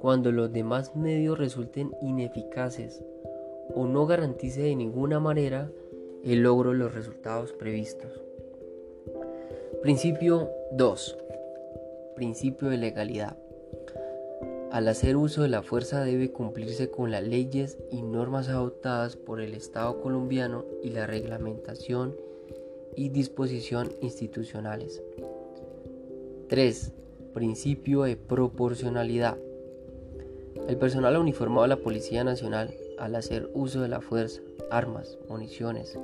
Speaker 1: cuando los demás medios resulten ineficaces o no garantice de ninguna manera el logro de los resultados previstos. Principio 2. Principio de legalidad. Al hacer uso de la fuerza debe cumplirse con las leyes y normas adoptadas por el Estado colombiano y la reglamentación y disposición institucionales. 3. Principio de proporcionalidad. El personal uniformado de la Policía Nacional, al hacer uso de la fuerza, armas, municiones,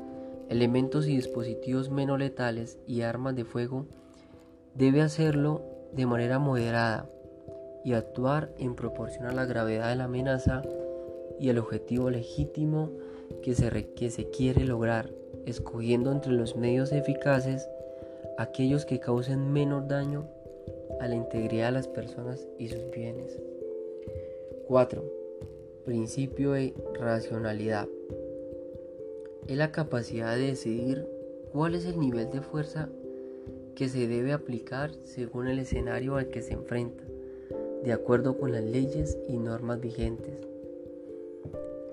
Speaker 1: elementos y dispositivos menos letales y armas de fuego, debe hacerlo de manera moderada y actuar en proporción a la gravedad de la amenaza y el objetivo legítimo que se, que se quiere lograr, escogiendo entre los medios eficaces aquellos que causen menor daño a la integridad de las personas y sus bienes. 4. Principio de racionalidad. Es la capacidad de decidir cuál es el nivel de fuerza que se debe aplicar según el escenario al que se enfrenta de acuerdo con las leyes y normas vigentes.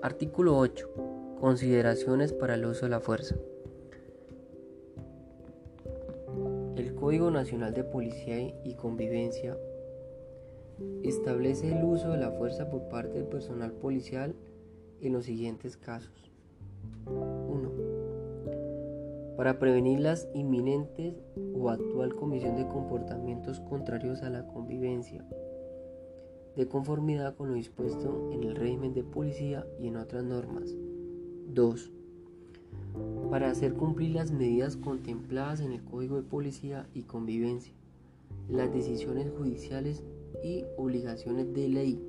Speaker 1: Artículo 8. Consideraciones para el uso de la fuerza. El Código Nacional de Policía y Convivencia establece el uso de la fuerza por parte del personal policial en los siguientes casos. 1. Para prevenir las inminentes o actual comisión de comportamientos contrarios a la convivencia de conformidad con lo dispuesto en el régimen de policía y en otras normas. 2. Para hacer cumplir las medidas contempladas en el Código de Policía y Convivencia, las decisiones judiciales y obligaciones de ley,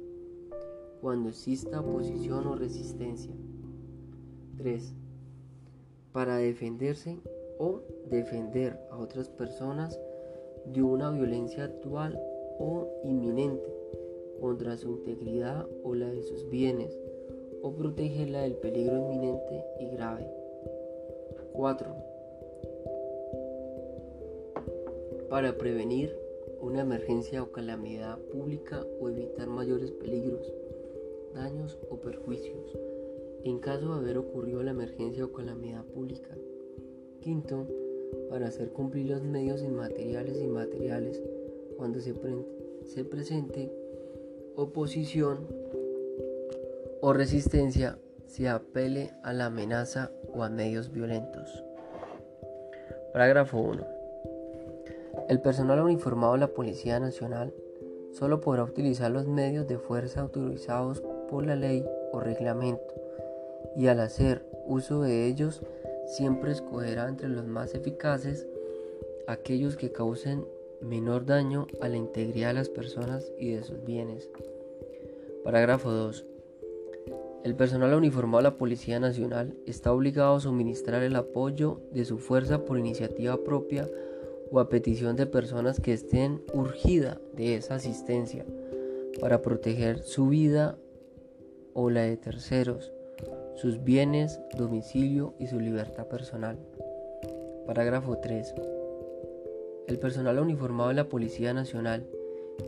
Speaker 1: cuando exista oposición o resistencia. 3. Para defenderse o defender a otras personas de una violencia actual o inminente contra su integridad o la de sus bienes, o protegerla del peligro inminente y grave. 4. Para prevenir una emergencia o calamidad pública o evitar mayores peligros, daños o perjuicios, en caso de haber ocurrido la emergencia o calamidad pública. Quinto, para hacer cumplir los medios inmateriales y materiales cuando se, se presente oposición o resistencia se apele a la amenaza o a medios violentos. Parágrafo 1. El personal uniformado de la Policía Nacional solo podrá utilizar los medios de fuerza autorizados por la ley o reglamento y al hacer uso de ellos siempre escogerá entre los más eficaces aquellos que causen menor daño a la integridad de las personas y de sus bienes. Parágrafo 2. El personal uniformado de la Policía Nacional está obligado a suministrar el apoyo de su fuerza por iniciativa propia o a petición de personas que estén urgida de esa asistencia para proteger su vida o la de terceros, sus bienes, domicilio y su libertad personal. Parágrafo 3. El personal uniformado de la Policía Nacional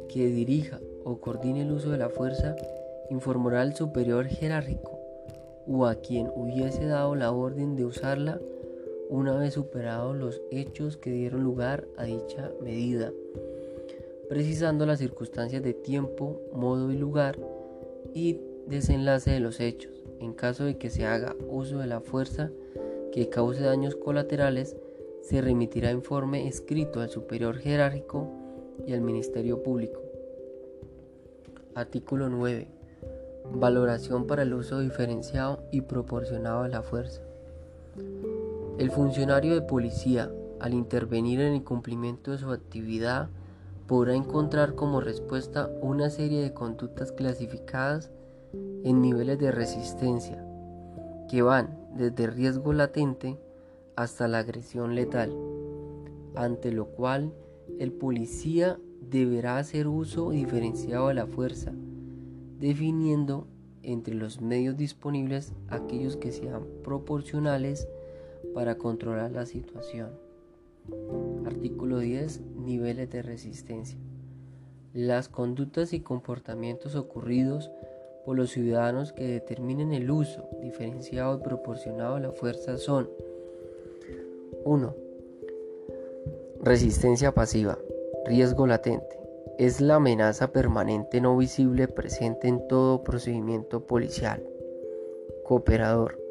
Speaker 1: que dirija o coordine el uso de la fuerza informará al superior jerárquico o a quien hubiese dado la orden de usarla una vez superados los hechos que dieron lugar a dicha medida, precisando las circunstancias de tiempo, modo y lugar y desenlace de los hechos. En caso de que se haga uso de la fuerza que cause daños colaterales, se remitirá informe escrito al superior jerárquico y al Ministerio Público. Artículo 9. Valoración para el uso diferenciado y proporcionado de la fuerza. El funcionario de policía, al intervenir en el cumplimiento de su actividad, podrá encontrar como respuesta una serie de conductas clasificadas en niveles de resistencia, que van desde riesgo latente hasta la agresión letal, ante lo cual el policía deberá hacer uso diferenciado de la fuerza, definiendo entre los medios disponibles aquellos que sean proporcionales para controlar la situación. Artículo 10. Niveles de resistencia. Las conductas y comportamientos ocurridos por los ciudadanos que determinen el uso diferenciado y proporcionado de la fuerza son 1. Resistencia pasiva. Riesgo latente. Es la amenaza permanente no visible presente en todo procedimiento policial. Cooperador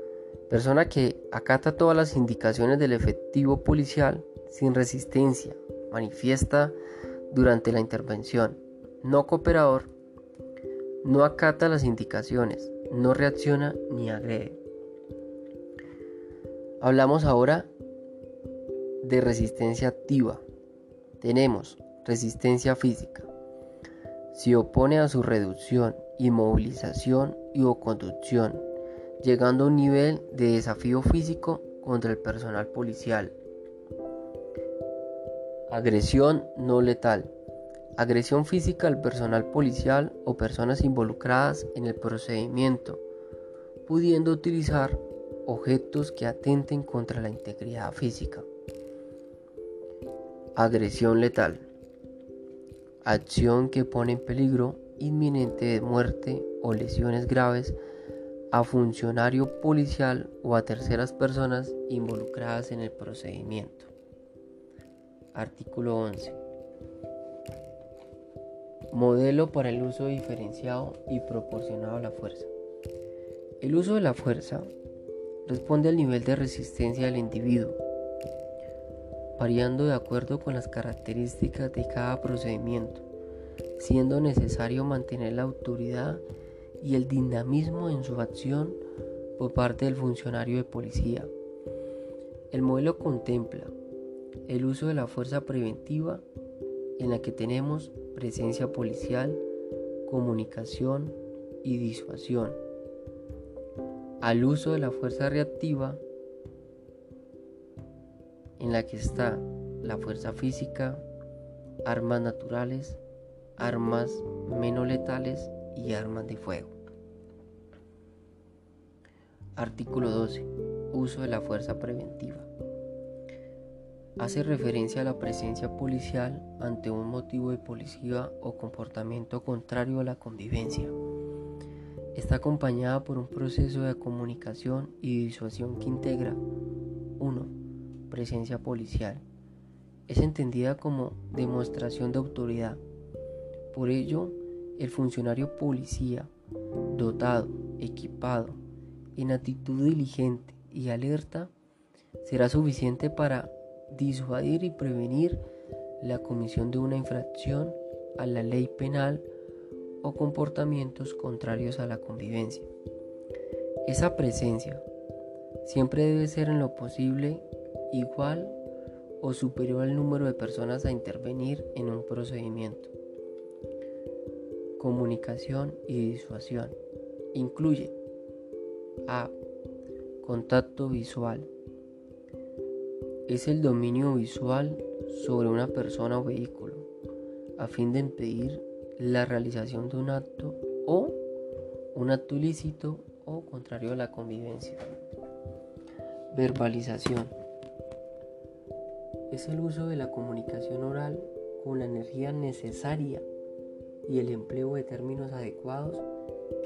Speaker 1: Persona que acata todas las indicaciones del efectivo policial sin resistencia, manifiesta durante la intervención. No cooperador, no acata las indicaciones, no reacciona ni agrede. Hablamos ahora de resistencia activa. Tenemos resistencia física. Se opone a su reducción, inmovilización y o conducción llegando a un nivel de desafío físico contra el personal policial. Agresión no letal. Agresión física al personal policial o personas involucradas en el procedimiento, pudiendo utilizar objetos que atenten contra la integridad física. Agresión letal. Acción que pone en peligro inminente de muerte o lesiones graves a funcionario policial o a terceras personas involucradas en el procedimiento. Artículo 11. Modelo para el uso diferenciado y proporcionado a la fuerza. El uso de la fuerza responde al nivel de resistencia del individuo, variando de acuerdo con las características de cada procedimiento, siendo necesario mantener la autoridad y el dinamismo en su acción por parte del funcionario de policía. El modelo contempla el uso de la fuerza preventiva en la que tenemos presencia policial, comunicación y disuasión. Al uso de la fuerza reactiva en la que está la fuerza física, armas naturales, armas menos letales y armas de fuego. Artículo 12. Uso de la fuerza preventiva. Hace referencia a la presencia policial ante un motivo de policía o comportamiento contrario a la convivencia. Está acompañada por un proceso de comunicación y disuasión que integra 1. Presencia policial. Es entendida como demostración de autoridad. Por ello, el funcionario policía, dotado, equipado, en actitud diligente y alerta, será suficiente para disuadir y prevenir la comisión de una infracción a la ley penal o comportamientos contrarios a la convivencia. Esa presencia siempre debe ser en lo posible igual o superior al número de personas a intervenir en un procedimiento comunicación y disuasión. Incluye A. Contacto visual. Es el dominio visual sobre una persona o vehículo a fin de impedir la realización de un acto o un acto ilícito o contrario a la convivencia. Verbalización. Es el uso de la comunicación oral con la energía necesaria y el empleo de términos adecuados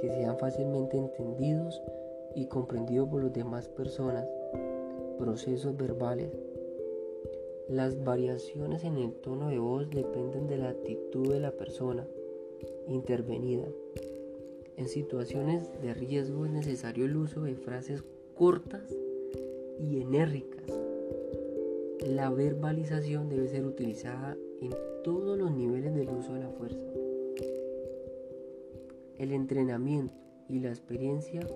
Speaker 1: que sean fácilmente entendidos y comprendidos por las demás personas. Procesos verbales. Las variaciones en el tono de voz dependen de la actitud de la persona intervenida. En situaciones de riesgo es necesario el uso de frases cortas y enérgicas. La verbalización debe ser utilizada en todos los niveles del uso de la fuerza. El entrenamiento y la experiencia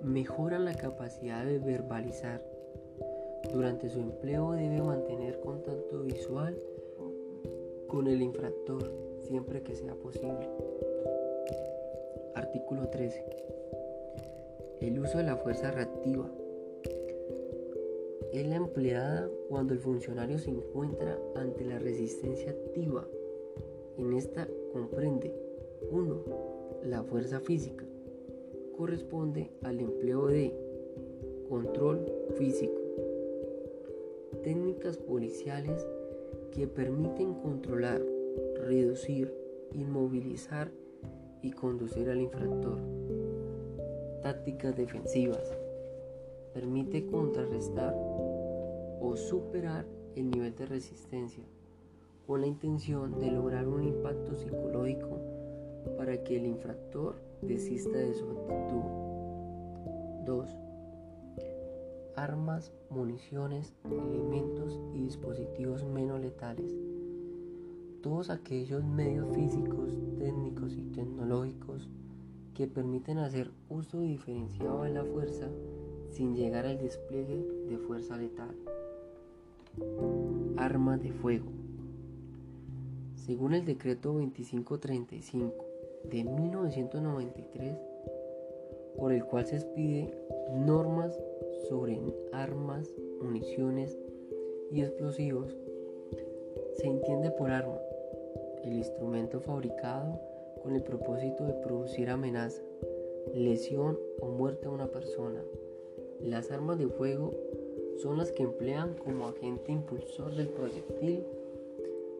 Speaker 1: mejoran la capacidad de verbalizar. Durante su empleo debe mantener contacto visual con el infractor siempre que sea posible. Artículo 13. El uso de la fuerza reactiva es la empleada cuando el funcionario se encuentra ante la resistencia activa. En esta comprende 1. La fuerza física. Corresponde al empleo de control físico. Técnicas policiales que permiten controlar, reducir, inmovilizar y conducir al infractor. Tácticas defensivas permite contrarrestar o superar el nivel de resistencia con la intención de lograr un impacto psicológico para que el infractor desista de su actitud. 2. Armas, municiones, elementos y dispositivos menos letales. Todos aquellos medios físicos, técnicos y tecnológicos que permiten hacer uso diferenciado de la fuerza sin llegar al despliegue de fuerza letal. Armas de fuego. Según el decreto 2535 de 1993, por el cual se expide normas sobre armas, municiones y explosivos, se entiende por arma el instrumento fabricado con el propósito de producir amenaza, lesión o muerte a una persona las armas de fuego son las que emplean como agente impulsor del proyectil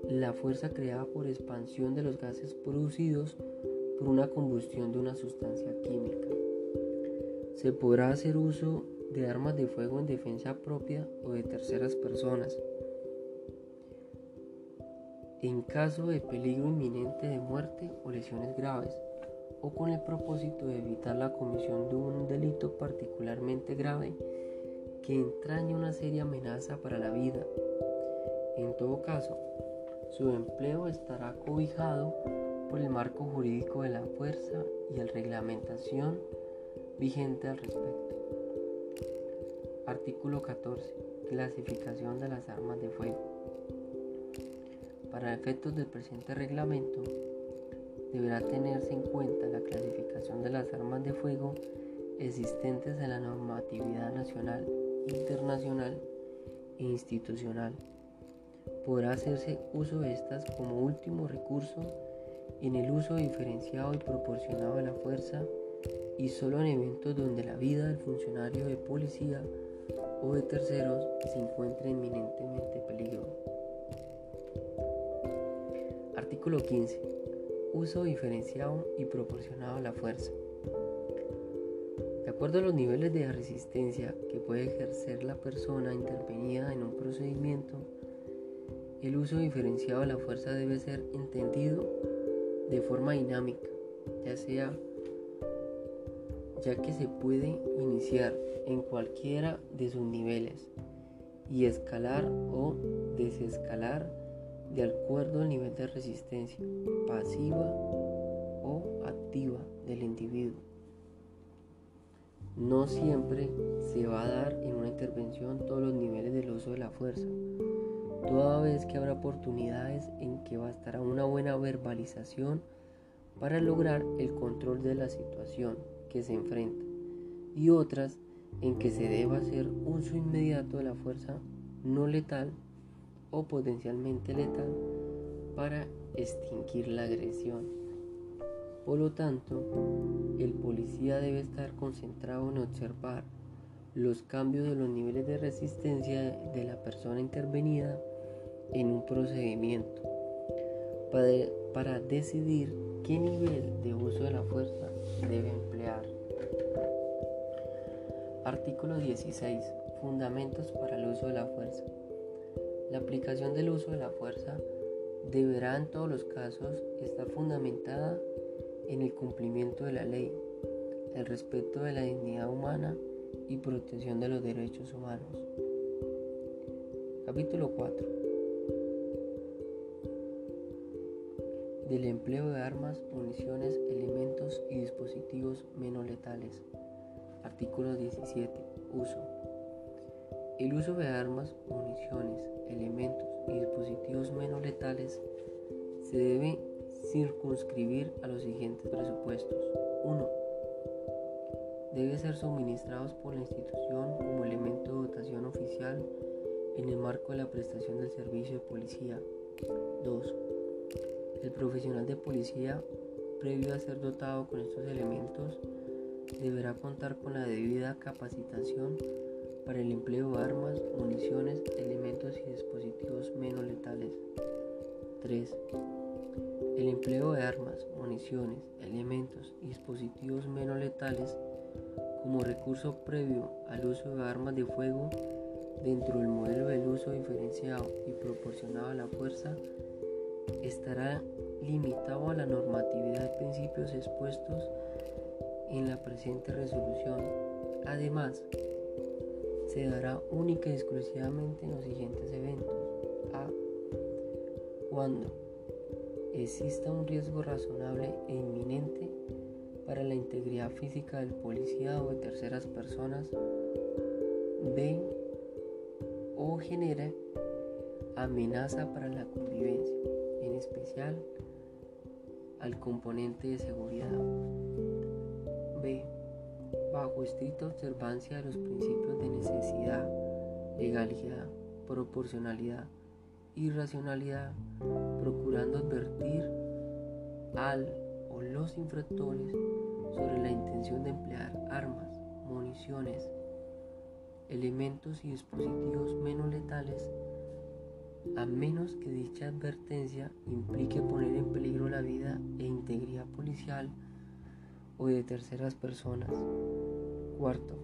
Speaker 1: la fuerza creada por expansión de los gases producidos por una combustión de una sustancia química. Se podrá hacer uso de armas de fuego en defensa propia o de terceras personas. En caso de peligro inminente de muerte o lesiones graves, o con el propósito de evitar la comisión de un delito particularmente grave que entraña una seria amenaza para la vida. En todo caso, su empleo estará cobijado por el marco jurídico de la fuerza y la reglamentación vigente al respecto. Artículo 14. Clasificación de las armas de fuego. Para efectos del presente reglamento, deberá tenerse en cuenta la clasificación de las armas de fuego existentes en la normatividad nacional, internacional e institucional. Podrá hacerse uso de estas como último recurso en el uso diferenciado y proporcionado de la fuerza y solo en eventos donde la vida del funcionario de policía o de terceros se encuentre inminentemente peligro. Artículo 15 uso diferenciado y proporcionado a la fuerza. De acuerdo a los niveles de resistencia que puede ejercer la persona intervenida en un procedimiento, el uso diferenciado de la fuerza debe ser entendido de forma dinámica, ya sea ya que se puede iniciar en cualquiera de sus niveles y escalar o desescalar de acuerdo al nivel de resistencia pasiva o activa del individuo. No siempre se va a dar en una intervención todos los niveles del uso de la fuerza, toda vez que habrá oportunidades en que bastará una buena verbalización para lograr el control de la situación que se enfrenta y otras en que se deba hacer uso inmediato de la fuerza no letal o potencialmente letal para extinguir la agresión. Por lo tanto, el policía debe estar concentrado en observar los cambios de los niveles de resistencia de la persona intervenida en un procedimiento para, decidir qué nivel de uso de la fuerza debe emplear. Artículo 16. Fundamentos para el uso de la fuerza. La aplicación del uso de la fuerza deberá en todos los casos estar fundamentada en el cumplimiento de la ley, el respeto de la dignidad humana y protección de los derechos humanos. Capítulo 4. Del empleo de armas, municiones, elementos y dispositivos menos letales. Artículo 17. Uso. El uso de armas, municiones, elementos y dispositivos menos letales se debe circunscribir a los siguientes presupuestos. 1 debe ser suministrados por la institución como elemento de dotación oficial en el marco de la prestación del servicio de policía. 2. El profesional de policía, previo a ser dotado con estos elementos, deberá contar con la debida capacitación para el empleo de armas, municiones, elementos y dispositivos menos letales. 3. El empleo de armas, municiones, elementos y dispositivos menos letales como recurso previo al uso de armas de fuego dentro del modelo del uso diferenciado y proporcionado a la fuerza estará limitado a la normatividad de principios expuestos en la presente resolución. Además, se dará única y exclusivamente en los siguientes eventos. A. Cuando exista un riesgo razonable e inminente para la integridad física del policía o de terceras personas. B. O genera amenaza para la convivencia, en especial al componente de seguridad. B. Bajo estricta observancia de los principios de necesidad, legalidad, proporcionalidad y racionalidad, procurando advertir al o los infractores sobre la intención de emplear armas, municiones, elementos y dispositivos menos letales, a menos que dicha advertencia implique poner en peligro la vida e integridad policial o de terceras personas. Cuarto,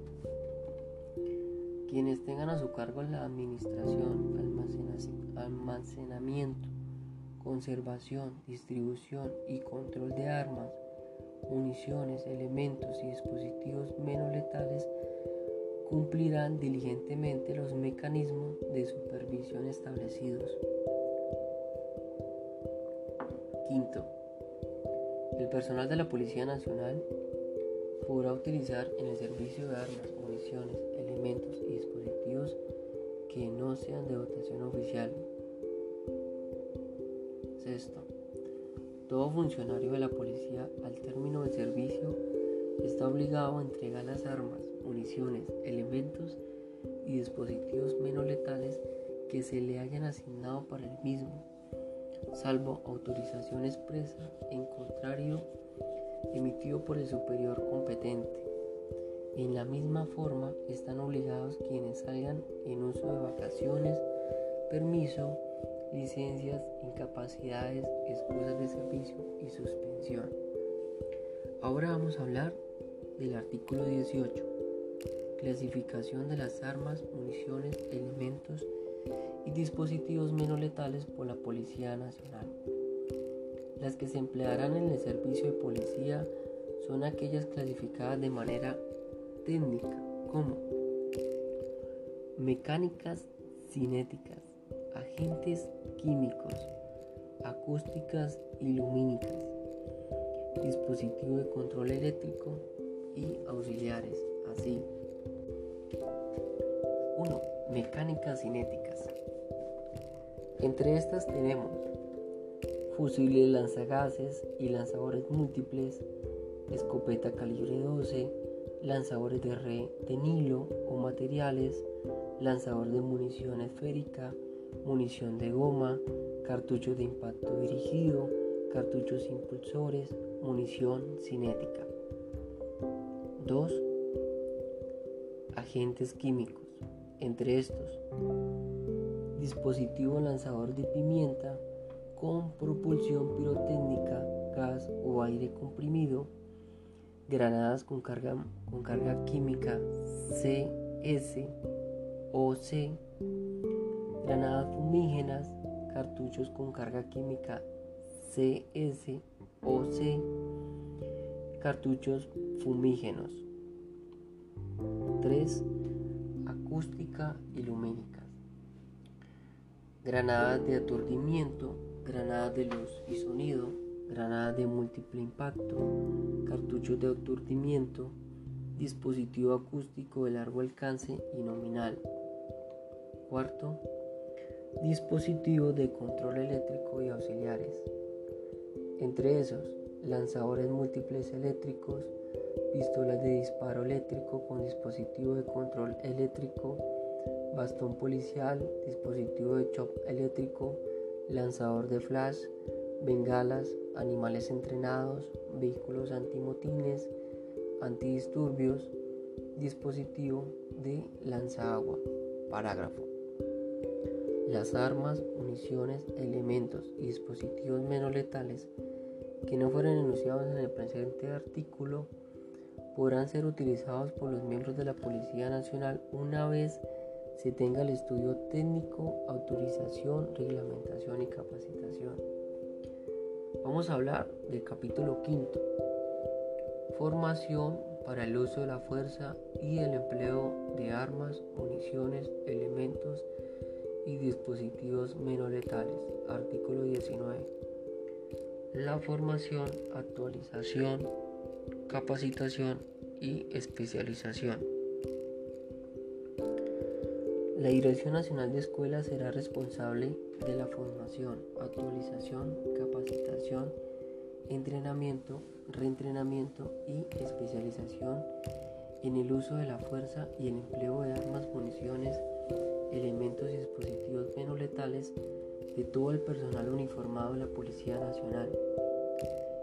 Speaker 1: quienes tengan a su cargo la administración, almacenamiento, conservación, distribución y control de armas, municiones, elementos y dispositivos menos letales cumplirán diligentemente los mecanismos de supervisión establecidos. Quinto, el personal de la Policía Nacional podrá utilizar en el servicio de armas, municiones, elementos y dispositivos que no sean de dotación oficial. Sexto, todo funcionario de la policía al término del servicio está obligado a entregar las armas, municiones, elementos y dispositivos menos letales que se le hayan asignado para el mismo, salvo autorización expresa en contrario emitido por el superior competente. En la misma forma están obligados quienes salgan en uso de vacaciones, permiso, licencias, incapacidades, excusas de servicio y suspensión. Ahora vamos a hablar del artículo 18, clasificación de las armas, municiones, elementos y dispositivos menos letales por la Policía Nacional. Las que se emplearán en el servicio de policía son aquellas clasificadas de manera técnica como mecánicas cinéticas, agentes químicos, acústicas y lumínicas, dispositivo de control eléctrico y auxiliares, así. 1. Mecánicas cinéticas. Entre estas tenemos fusiles lanzagases y lanzadores múltiples, escopeta calibre 12, lanzadores de red de Nilo o materiales, lanzador de munición esférica, munición de goma, cartuchos de impacto dirigido, cartuchos impulsores, munición cinética. 2. Agentes químicos. Entre estos, dispositivo lanzador de pimienta con propulsión pirotécnica, gas o aire comprimido, granadas con carga, con carga química CS o C, granadas fumígenas, cartuchos con carga química CS o C, cartuchos fumígenos. 3. Acústica y lumínicas. Granadas de aturdimiento, granadas de luz y sonido, granadas de múltiple impacto, cartuchos de aturdimiento, dispositivo acústico de largo alcance y nominal. Cuarto, dispositivos de control eléctrico y auxiliares. Entre esos, lanzadores múltiples eléctricos, pistolas de disparo eléctrico con dispositivo de control eléctrico, bastón policial, dispositivo de chop eléctrico, lanzador de flash, bengalas, animales entrenados, vehículos antimotines, antidisturbios, dispositivo de lanzagua. Parágrafo. Las armas, municiones, elementos y dispositivos menos letales que no fueron enunciados en el presente artículo podrán ser utilizados por los miembros de la Policía Nacional una vez se tenga el estudio técnico, autorización, reglamentación y capacitación. Vamos a hablar del capítulo quinto, formación para el uso de la fuerza y el empleo de armas, municiones, elementos y dispositivos menos letales. Artículo 19. La formación, actualización, capacitación y especialización. La Dirección Nacional de Escuelas será responsable de la formación, actualización, capacitación, entrenamiento, reentrenamiento y especialización en el uso de la fuerza y el empleo de armas, municiones, elementos y dispositivos menos letales de todo el personal uniformado de la Policía Nacional,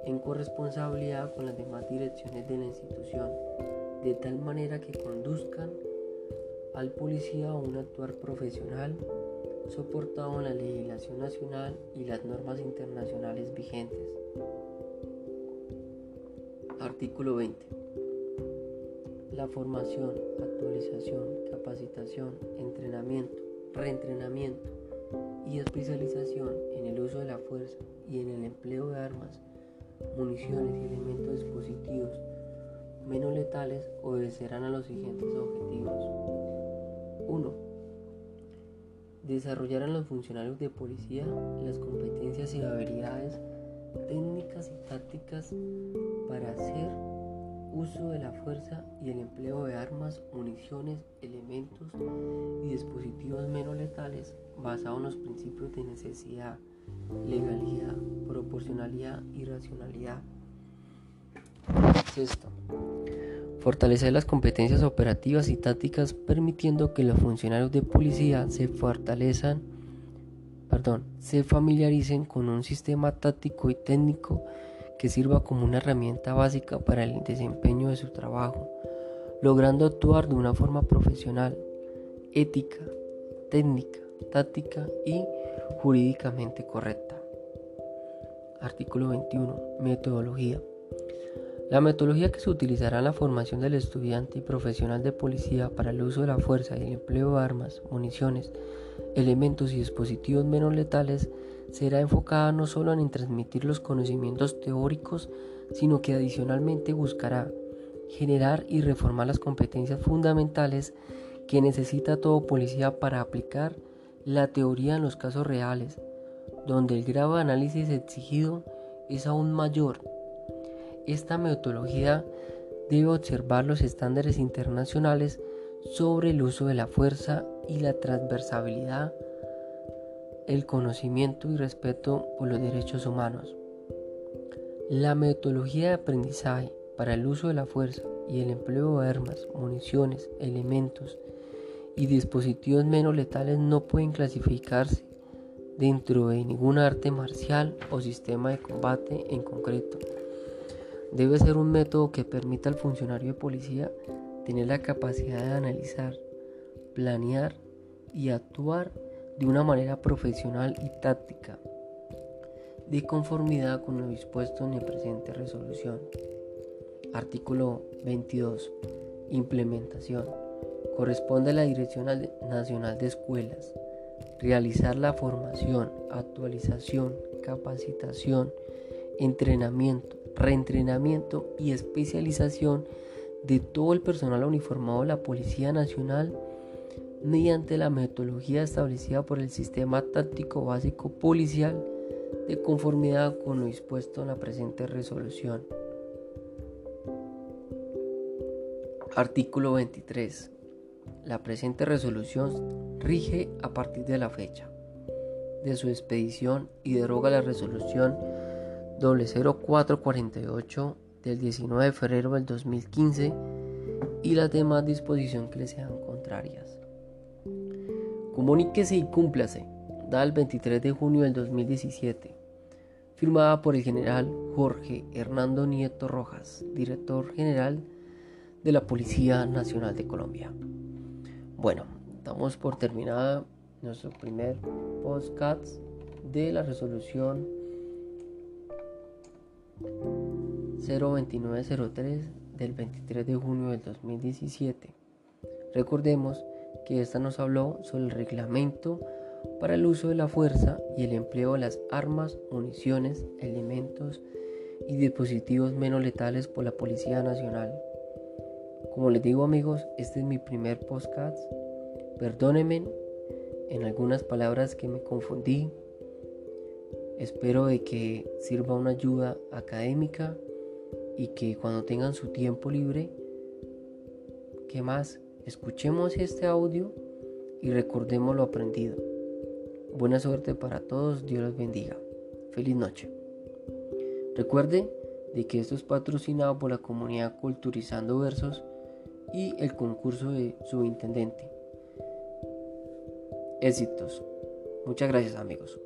Speaker 1: en corresponsabilidad con las demás direcciones de la institución, de tal manera que conduzcan al policía a un actuar profesional soportado en la legislación nacional y las normas internacionales vigentes. Artículo 20. La formación, actualización, capacitación, entrenamiento, reentrenamiento y especialización en el uso de la fuerza y en el empleo de armas, municiones y elementos dispositivos menos letales obedecerán a los siguientes objetivos. 1. Desarrollar en los funcionarios de policía las competencias y habilidades técnicas y tácticas para hacer uso de la fuerza y el empleo de armas, municiones, elementos y dispositivos menos letales basados en los principios de necesidad, legalidad, proporcionalidad y racionalidad. Sexto, fortalecer las competencias operativas y tácticas permitiendo que los funcionarios de policía se fortalezcan, perdón, se familiaricen con un sistema táctico y técnico que sirva como una herramienta básica para el desempeño de su trabajo, logrando actuar de una forma profesional, ética, técnica, táctica y jurídicamente correcta. Artículo 21. Metodología. La metodología que se utilizará en la formación del estudiante y profesional de policía para el uso de la fuerza y el empleo de armas, municiones, elementos y dispositivos menos letales será enfocada no solo en transmitir los conocimientos teóricos, sino que adicionalmente buscará generar y reformar las competencias fundamentales que necesita todo policía para aplicar la teoría en los casos reales, donde el grado de análisis exigido es aún mayor esta metodología debe observar los estándares internacionales sobre el uso de la fuerza y la transversabilidad, el conocimiento y respeto por los derechos humanos. La metodología de aprendizaje para el uso de la fuerza y el empleo de armas, municiones, elementos y dispositivos menos letales no pueden clasificarse dentro de ningún arte marcial o sistema de combate en concreto. Debe ser un método que permita al funcionario de policía tener la capacidad de analizar, planear y actuar de una manera profesional y táctica, de conformidad con lo dispuesto en la presente resolución. Artículo 22. Implementación. Corresponde a la Dirección Nacional de Escuelas realizar la formación, actualización, capacitación, entrenamiento, reentrenamiento y especialización de todo el personal uniformado de la Policía Nacional mediante la metodología establecida por el Sistema Táctico Básico Policial de conformidad con lo dispuesto en la presente resolución. Artículo 23. La presente resolución rige a partir de la fecha de su expedición y deroga la resolución 0448 del 19 de febrero del 2015 y las demás disposiciones que le sean contrarias. Comuníquese y cúmplase, da el 23 de junio del 2017, firmada por el general Jorge Hernando Nieto Rojas, director general de la Policía Nacional de Colombia. Bueno, damos por terminada nuestro primer podcast de la resolución 02903 del 23 de junio del 2017. Recordemos que esta nos habló sobre el reglamento para el uso de la fuerza y el empleo de las armas, municiones, elementos y dispositivos menos letales por la Policía Nacional como les digo amigos, este es mi primer podcast. Perdónenme en algunas palabras que me confundí. Espero de que sirva una ayuda académica y que cuando tengan su tiempo libre, ¿qué más? Escuchemos este audio y recordemos lo aprendido. Buena suerte para todos, Dios los bendiga. Feliz noche. Recuerde de que esto es patrocinado por la comunidad Culturizando Versos y el concurso de subintendente. Éxitos. Muchas gracias amigos.